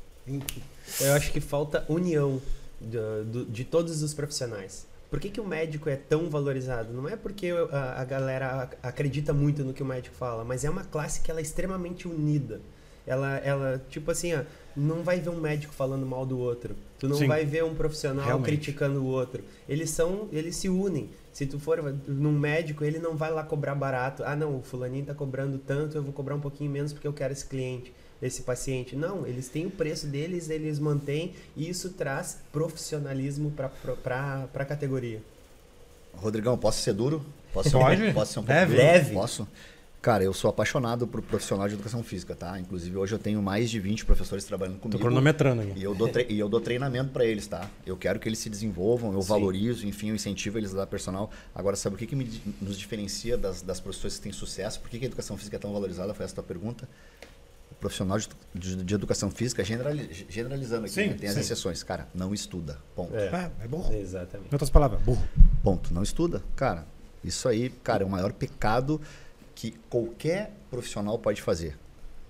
Eu acho que falta união do- de todos os profissionais. Por que, que o médico é tão valorizado? Não é porque a, a galera ac- acredita muito no que o médico fala, mas é uma classe que ela é extremamente unida. Ela, ela tipo assim, ó, não vai ver um médico falando mal do outro. Tu não Sim. vai ver um profissional Realmente. criticando o outro. Eles são, eles se unem. Se tu for num médico, ele não vai lá cobrar barato. Ah, não, o fulaninho tá cobrando tanto, eu vou cobrar um pouquinho menos porque eu quero esse cliente, esse paciente. Não, eles têm o preço deles, eles mantêm e isso traz profissionalismo para a categoria. Rodrigão, posso ser duro? Posso ser Pode. Um, posso ser um pouco Leve. duro? Leve. Posso? Cara, eu sou apaixonado por profissional de educação física, tá? Inclusive, hoje eu tenho mais de 20 professores trabalhando Tô comigo. cronometrando aqui. E eu, dou tre- e eu dou treinamento para eles, tá? Eu quero que eles se desenvolvam, eu Sim. valorizo, enfim, eu incentivo eles a dar personal. Agora, sabe o que, que me nos diferencia das, das profissões que têm sucesso? Por que, que a educação física é tão valorizada? Foi essa a tua pergunta. O profissional de, de- de educação física, generali- generalizando aqui, Sim, né? tem as sim. exceções. Cara, não estuda. Ponto. É, é burro. Exatamente. Em outras palavras, burro. Ponto. Não estuda. Cara, isso aí, cara, é o maior pecado que qualquer profissional pode fazer.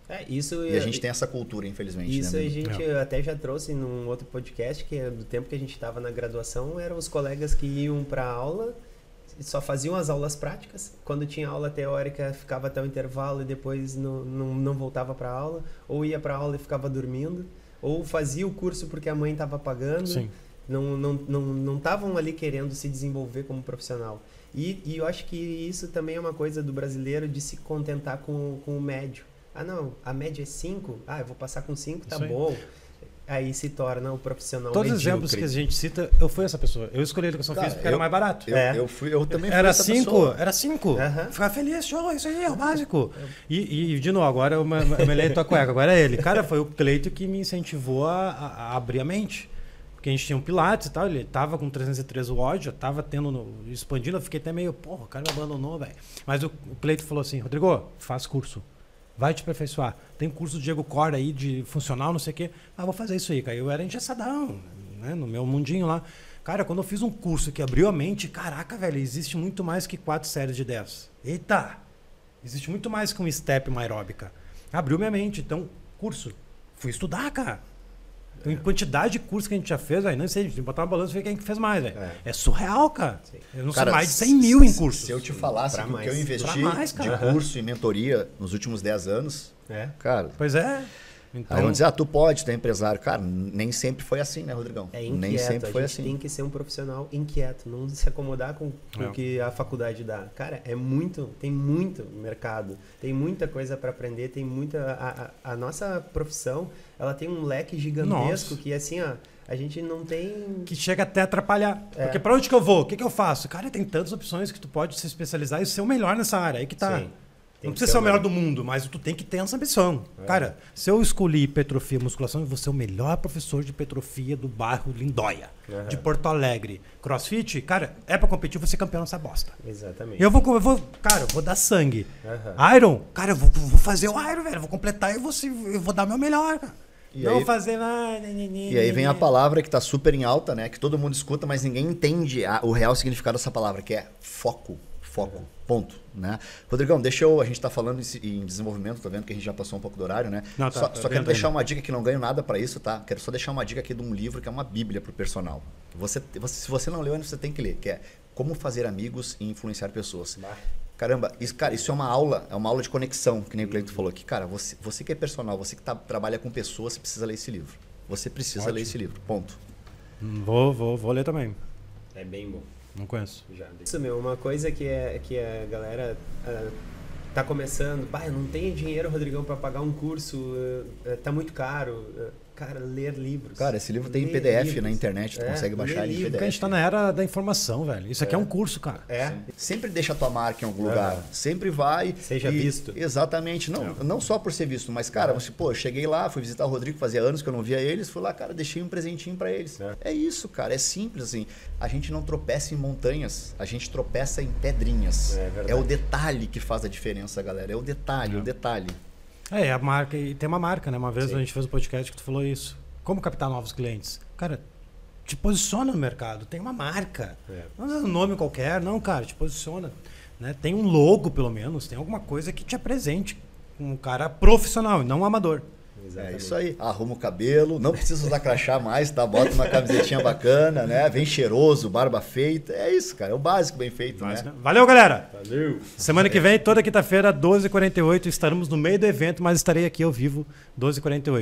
É, isso E a gente tem essa cultura, infelizmente. Isso né, a gente até já trouxe num outro podcast, que é do tempo que a gente estava na graduação, eram os colegas que iam para aula e só faziam as aulas práticas. Quando tinha aula teórica, ficava até o intervalo e depois não, não, não voltava para aula, ou ia para aula e ficava dormindo, ou fazia o curso porque a mãe estava pagando. Sim. Não não não não estavam ali querendo se desenvolver como profissional. E, e eu acho que isso também é uma coisa do brasileiro de se contentar com, com o médio. Ah, não, a média é 5, ah, eu vou passar com 5, tá bom. Aí se torna o profissional Todos os exemplos que a gente cita, eu fui essa pessoa. Eu escolhi a educação Cara, física porque era eu- mais barato. Eu, É. eu, fui, eu também fui Era essa cinco, pessoa. era cinco. Aham. Ficava feliz, show, isso aí é o básico. E, e, de novo, agora eu me eu me leio tua cueca, agora é ele. Cara, foi o Cleito que me incentivou a, a- a abrir a mente. Porque a gente tinha um Pilates e tal, ele tava com 303 watts, já tava tendo, no- expandindo, eu fiquei até meio, porra, o cara me abandonou, velho. Mas o, o Cleito falou assim, Rodrigo, faz curso. Vai te aperfeiçoar. Tem curso do Diego Cora aí de funcional, não sei o quê. Ah, vou fazer isso aí, cara. Eu era engessadão, né? No meu mundinho lá. Cara, quando eu fiz um curso que abriu a mente, caraca, velho, existe muito mais que quatro séries de 10. Eita! Existe muito mais que um step uma aeróbica. Abriu minha mente. Então, curso. Fui estudar, cara. Então, em quantidade de curso que a gente já fez, velho, não sei, a gente tem que botar uma balança e ver quem que fez mais. É. É. surreal, cara. Sim. Eu não Cara, sei mais de 100 mil em cursos. Se eu te falasse Pra que eu investi mais, de curso e mentoria nos últimos 10 anos, É. cara, Pois é. Então, aí vão dizer, ah, tu pode, tu é empresário. Cara, nem sempre foi assim, né, Rodrigão? É inquieto. nem sempre a foi gente assim. tem que ser um profissional inquieto, não se acomodar com com É. o que a faculdade dá. Cara, é muito, tem muito mercado, tem muita coisa para aprender, tem muita a, a, a nossa profissão, ela tem um leque gigantesco Nossa. que assim, ó, a gente não tem que chega até a atrapalhar. É. Porque pra onde que eu vou? O que, que eu faço? Cara, tem tantas opções que tu pode se especializar e ser o melhor nessa área. Aí que tá. Sim. Tem Não precisa ser o melhor do mundo, mas tu tem que ter essa ambição. É. Cara, se eu escolhi hipertrofia e musculação, eu vou ser o melhor professor de hipertrofia do bairro Lindóia, Aham. de Porto Alegre. Crossfit, cara, é pra competir, eu vou ser campeão nessa bosta. Exatamente. Eu vou, eu vou, cara, eu vou dar sangue. Aham. Iron, cara, eu vou, vou fazer o Iron, velho. Eu vou completar e eu vou, eu vou dar meu melhor, cara. E não aí- vou fazer. Ah, né, né, né, E aí vem a palavra que tá super em alta, né? Que todo mundo escuta, mas ninguém entende a- o real significado dessa palavra, que é foco. Foco. Ponto. Né? Rodrigão, deixa eu. A gente tá falando em, se- em desenvolvimento, tô vendo que a gente já passou um pouco do horário, né? Não, tá, só tá só quero deixar uma dica que não ganho nada para isso, tá? Quero só deixar uma dica aqui de um livro que é uma bíblia pro personal. Você, você- se você não leu ainda, você tem que ler, que é Como Fazer Amigos e Influenciar Pessoas. Bah. Caramba, isso, cara, isso é uma aula, é uma aula de conexão, que nem o Cleiton falou aqui. Cara, você, você que é personal, você que tá- trabalha com pessoas, você precisa ler esse livro. Você precisa Ótimo. ler esse livro. Ponto. Hum, Vou, vou, vou ler também. É bem bom. Não conheço. Já. Isso, meu, uma coisa que, é, que a galera ah, tá começando, bah, eu não tenho dinheiro, Rodrigão, para pagar um curso, ah, tá muito caro. Ah, cara, ler livros. Cara, esse livro tem em PDF livros. na internet, tu É, consegue baixar ele em livro. Porque a PDF. gente tá na era da informação, velho. Isso aqui é, um curso, cara. É, Sempre deixa a tua marca em algum lugar. Aham. Sempre vai. Seja visto. Exatamente. Não, não só por ser visto, mas, cara, você, pô, eu cheguei lá, fui visitar o Rodrigo, fazia anos que eu não via eles, fui lá, cara, deixei um presentinho pra eles. É. É. isso, cara. É simples assim. A gente não tropeça em montanhas, a gente tropeça em pedrinhas. É verdade. o detalhe que faz a diferença, galera. É o detalhe, É. o detalhe. É, a marca, e tem uma marca, né? Uma vez Sim. a gente fez um podcast que tu falou isso. Como captar novos clientes? Cara, te posiciona no mercado, tem uma marca. É. Não é um nome qualquer, não, cara, te posiciona. Né? Tem um logo, pelo menos, tem alguma coisa que te apresente um cara profissional, e não um amador. É isso aí. Arruma o cabelo, não precisa usar crachá mais, tá? Bota uma camisetinha bacana, né? Vem cheiroso, barba feita. É isso, cara. É o básico bem feito, Mas, né? Valeu, galera! Valeu. Semana que vem, toda quinta-feira, 12h48, estaremos no meio do evento, mas estarei aqui ao vivo, 12h48.